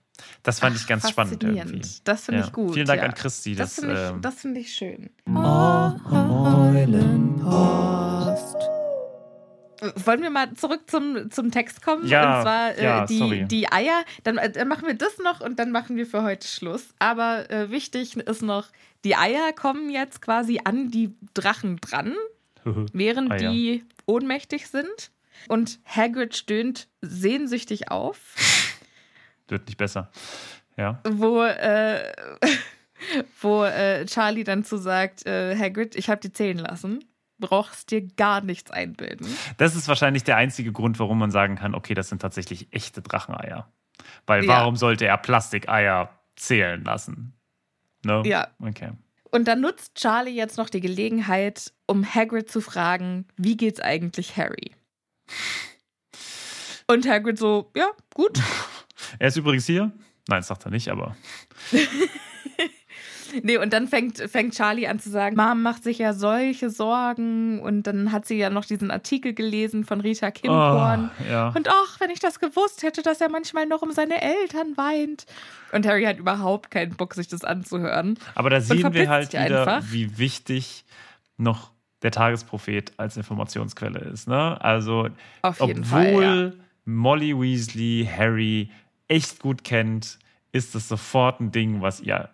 Speaker 2: Das fand
Speaker 1: Ach,
Speaker 2: ich ganz spannend
Speaker 1: faszinierend.
Speaker 2: irgendwie.
Speaker 1: Das finde
Speaker 2: Ja.
Speaker 1: ich gut.
Speaker 2: Vielen Dank
Speaker 1: ja.
Speaker 2: an Christi.
Speaker 1: Das
Speaker 2: Das,
Speaker 1: finde ich,
Speaker 2: ähm,
Speaker 1: das find ich schön. Wollen wir mal zurück zum, zum Text kommen?
Speaker 2: Ja,
Speaker 1: und zwar äh,
Speaker 2: ja,
Speaker 1: die,
Speaker 2: sorry.
Speaker 1: die Eier. Dann, äh, dann machen wir das noch und dann machen wir für heute Schluss. Aber äh, wichtig ist noch, die Eier kommen jetzt quasi an die Drachen dran, während
Speaker 2: Eier.
Speaker 1: die ohnmächtig sind. Und Hagrid stöhnt sehnsüchtig auf.
Speaker 2: wird nicht besser. Ja.
Speaker 1: wo, äh, wo äh, Charlie dann zu sagt, äh, Hagrid, ich habe die zählen lassen. Brauchst dir gar nichts einbilden.
Speaker 2: Das ist wahrscheinlich der einzige Grund, warum man sagen kann, okay, das sind tatsächlich echte Dracheneier. Weil
Speaker 1: Ja.
Speaker 2: warum sollte er Plastikeier zählen lassen? Ne?
Speaker 1: Ja.
Speaker 2: Okay.
Speaker 1: Und dann nutzt Charlie jetzt noch die Gelegenheit, um Hagrid zu fragen, wie geht's eigentlich Harry? Und Hagrid so, ja, gut.
Speaker 2: Er ist übrigens hier. Nein, das sagt er nicht, aber
Speaker 1: Nee, und dann fängt, fängt Charlie an zu sagen, Mom macht sich ja solche Sorgen. Und dann hat sie ja noch diesen Artikel gelesen von Rita Kimkorn.
Speaker 2: Oh, ja.
Speaker 1: Und ach, wenn ich das gewusst hätte, dass er manchmal noch um seine Eltern weint. Und Harry hat überhaupt keinen Bock, sich das anzuhören.
Speaker 2: Aber da sehen wir halt wieder,
Speaker 1: einfach.
Speaker 2: wie wichtig noch der Tagesprophet als Informationsquelle ist. Ne? Also, obwohl
Speaker 1: Fall. Ja.
Speaker 2: Molly Weasley Harry echt gut kennt, ist es sofort ein Ding, was ihr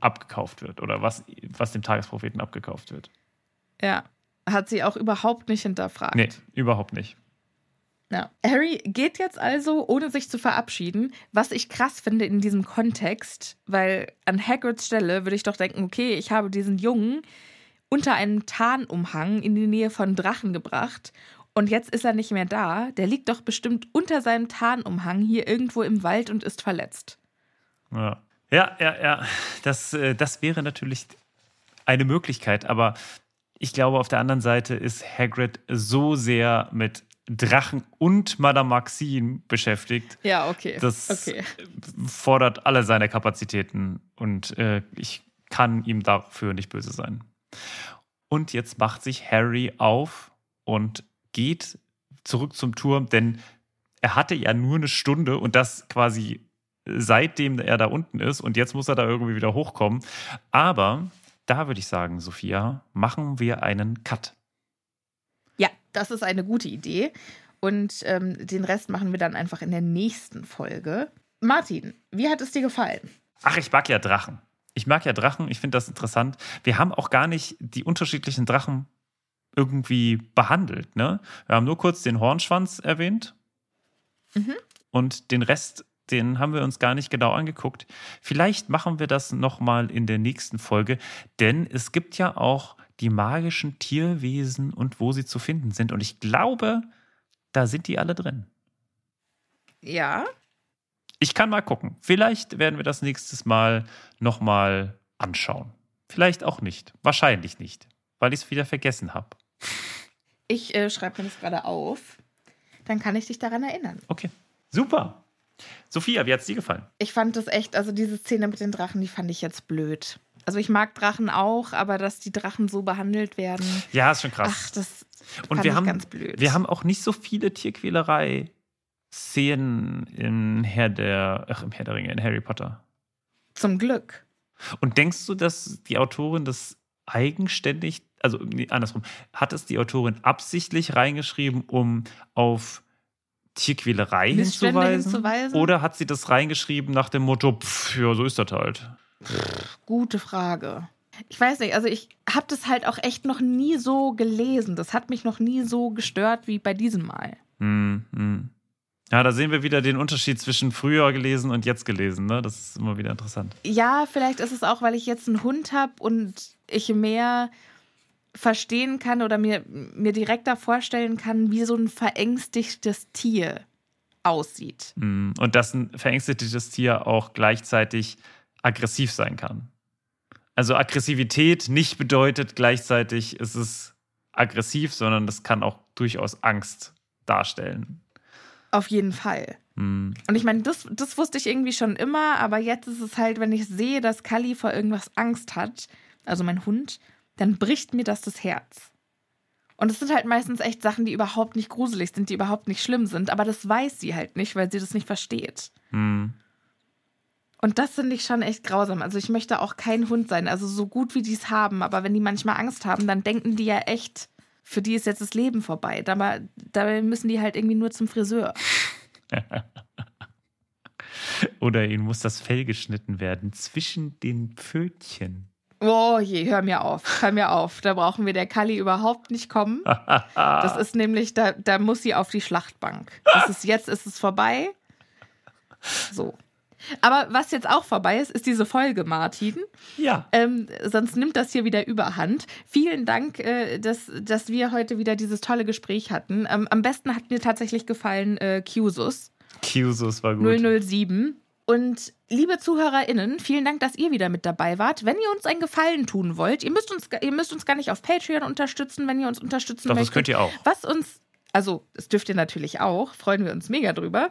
Speaker 2: abgekauft wird oder was, was dem Tagespropheten abgekauft wird.
Speaker 1: ja. Hat sie auch überhaupt nicht hinterfragt.
Speaker 2: Nee, überhaupt nicht.
Speaker 1: Ja. Harry geht jetzt also, ohne sich zu verabschieden, was ich krass finde in diesem Kontext, weil an Hagrids Stelle würde ich doch denken, okay, ich habe diesen Jungen unter einem Tarnumhang in die Nähe von Drachen gebracht und jetzt ist er nicht mehr da. Der liegt doch bestimmt unter seinem Tarnumhang hier irgendwo im Wald und ist verletzt.
Speaker 2: Ja, ja, ja. ja. Das, äh, das wäre natürlich eine Möglichkeit, aber ich glaube, auf der anderen Seite ist Hagrid so sehr mit Drachen und Madame Maxine beschäftigt.
Speaker 1: Ja, okay.
Speaker 2: Das
Speaker 1: okay.
Speaker 2: fordert alle seine Kapazitäten und äh, ich kann ihm dafür nicht böse sein. Und jetzt macht sich Harry auf und geht zurück zum Turm, denn er hatte ja nur eine Stunde und das quasi seitdem er da unten ist und jetzt muss er da irgendwie wieder hochkommen. Aber da würde ich sagen, Sophia, machen wir einen Cut.
Speaker 1: Ja, das ist eine gute Idee. Und ähm, den Rest machen wir dann einfach in der nächsten Folge. Martin, wie hat es dir gefallen?
Speaker 2: Ach, ich mag ja Drachen. Ich mag ja Drachen, ich finde das interessant. Wir haben auch gar nicht die unterschiedlichen Drachen irgendwie behandelt. Ne? Wir haben nur kurz den Hornschwanz erwähnt
Speaker 1: Mhm.
Speaker 2: und den Rest, den haben wir uns gar nicht genau angeguckt. Vielleicht machen wir das nochmal in der nächsten Folge, denn es gibt ja auch die magischen Tierwesen und wo sie zu finden sind. Und ich glaube, da sind die alle drin.
Speaker 1: Ja,
Speaker 2: Ich kann mal gucken. Vielleicht werden wir das nächstes Mal nochmal anschauen. Vielleicht auch nicht. Wahrscheinlich nicht, weil ich es wieder vergessen habe.
Speaker 1: ich äh, schreibe mir das gerade auf. Dann kann ich dich daran erinnern.
Speaker 2: Okay. Super. Sophia, wie hat es dir gefallen?
Speaker 1: Ich fand das echt, also diese Szene mit den Drachen, die fand ich jetzt blöd. Also ich mag Drachen auch, aber dass die Drachen so behandelt werden,
Speaker 2: Ja, ist schon krass.
Speaker 1: ach, das
Speaker 2: Und wir haben,
Speaker 1: ganz blöd.
Speaker 2: wir haben auch nicht so viele Tierquälerei-Szenen in Herr der, ach, im Herr der Ringe, in Harry Potter.
Speaker 1: Zum Glück.
Speaker 2: Und denkst du, dass die Autorin das eigenständig, also nee, andersrum, hat es die Autorin absichtlich reingeschrieben, um auf Tierquälerei hinzuweisen?
Speaker 1: hinzuweisen?
Speaker 2: Oder hat sie das reingeschrieben nach dem Motto, pff, ja, so ist das halt.
Speaker 1: Gute Frage. Ich weiß nicht, also ich habe das halt auch echt noch nie so gelesen. Das hat mich noch nie so gestört wie bei diesem Mal.
Speaker 2: Hm, hm. Ja, da sehen wir wieder den Unterschied zwischen früher gelesen und jetzt gelesen. Ne? Das ist immer wieder interessant.
Speaker 1: Ja, vielleicht ist es auch, weil ich jetzt einen Hund habe und ich mehr verstehen kann oder mir, mir direkter vorstellen kann, wie so ein verängstigtes Tier aussieht.
Speaker 2: Mm, Und dass ein verängstetes Tier auch gleichzeitig aggressiv sein kann. Also Aggressivität nicht bedeutet gleichzeitig, ist es aggressiv, sondern das kann auch durchaus Angst darstellen.
Speaker 1: Auf jeden Fall.
Speaker 2: Mm,
Speaker 1: Und ich meine, das, das wusste ich irgendwie schon immer, aber jetzt ist es halt, wenn ich sehe, dass Kali vor irgendwas Angst hat, also mein Hund, dann bricht mir das das Herz. Und es sind halt meistens echt Sachen, die überhaupt nicht gruselig sind, die überhaupt nicht schlimm sind, aber das weiß sie halt nicht, weil sie das nicht versteht.
Speaker 2: mm.
Speaker 1: Und das finde ich schon echt grausam. Also ich möchte auch kein Hund sein, also so gut wie die es haben, aber wenn die manchmal Angst haben, dann denken die ja echt, für die ist jetzt das Leben vorbei. Dabei, dabei müssen die halt irgendwie nur zum Friseur.
Speaker 2: Oder ihnen muss das Fell geschnitten werden zwischen den Pfötchen.
Speaker 1: Oh je, hör mir auf, hör mir auf. Da brauchen wir der Kali überhaupt nicht kommen. Das ist nämlich, da, da muss sie auf die Schlachtbank. Das ist, jetzt ist es vorbei. So. Aber was jetzt auch vorbei ist, ist diese Folge, Martin.
Speaker 2: Ja.
Speaker 1: Ähm, sonst nimmt das hier wieder überhand. Vielen Dank, äh, dass, dass wir heute wieder dieses tolle Gespräch hatten. Ähm, am besten hat mir tatsächlich gefallen äh, Cusus
Speaker 2: Cusus war gut.
Speaker 1: 007. Und liebe ZuhörerInnen, vielen Dank, dass ihr wieder mit dabei wart. Wenn ihr uns einen Gefallen tun wollt, ihr müsst uns, ihr müsst uns gar nicht auf Patreon unterstützen, wenn ihr uns unterstützen
Speaker 2: Doch, das
Speaker 1: möchtet.
Speaker 2: könnt ihr auch.
Speaker 1: Was uns, also das dürft ihr natürlich auch, freuen wir uns mega drüber.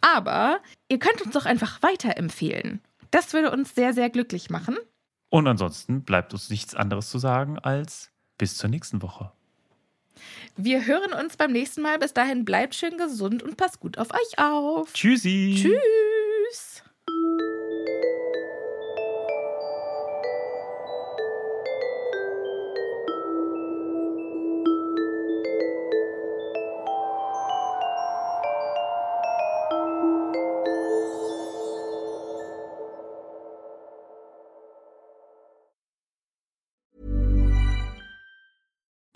Speaker 1: Aber ihr könnt uns doch einfach weiterempfehlen. Das würde uns sehr, sehr glücklich machen.
Speaker 2: Und ansonsten bleibt uns nichts anderes zu sagen als bis zur nächsten Woche.
Speaker 1: Wir hören uns beim nächsten Mal. Bis dahin bleibt schön gesund und passt gut auf euch auf.
Speaker 2: Tschüssi.
Speaker 1: Tschüss.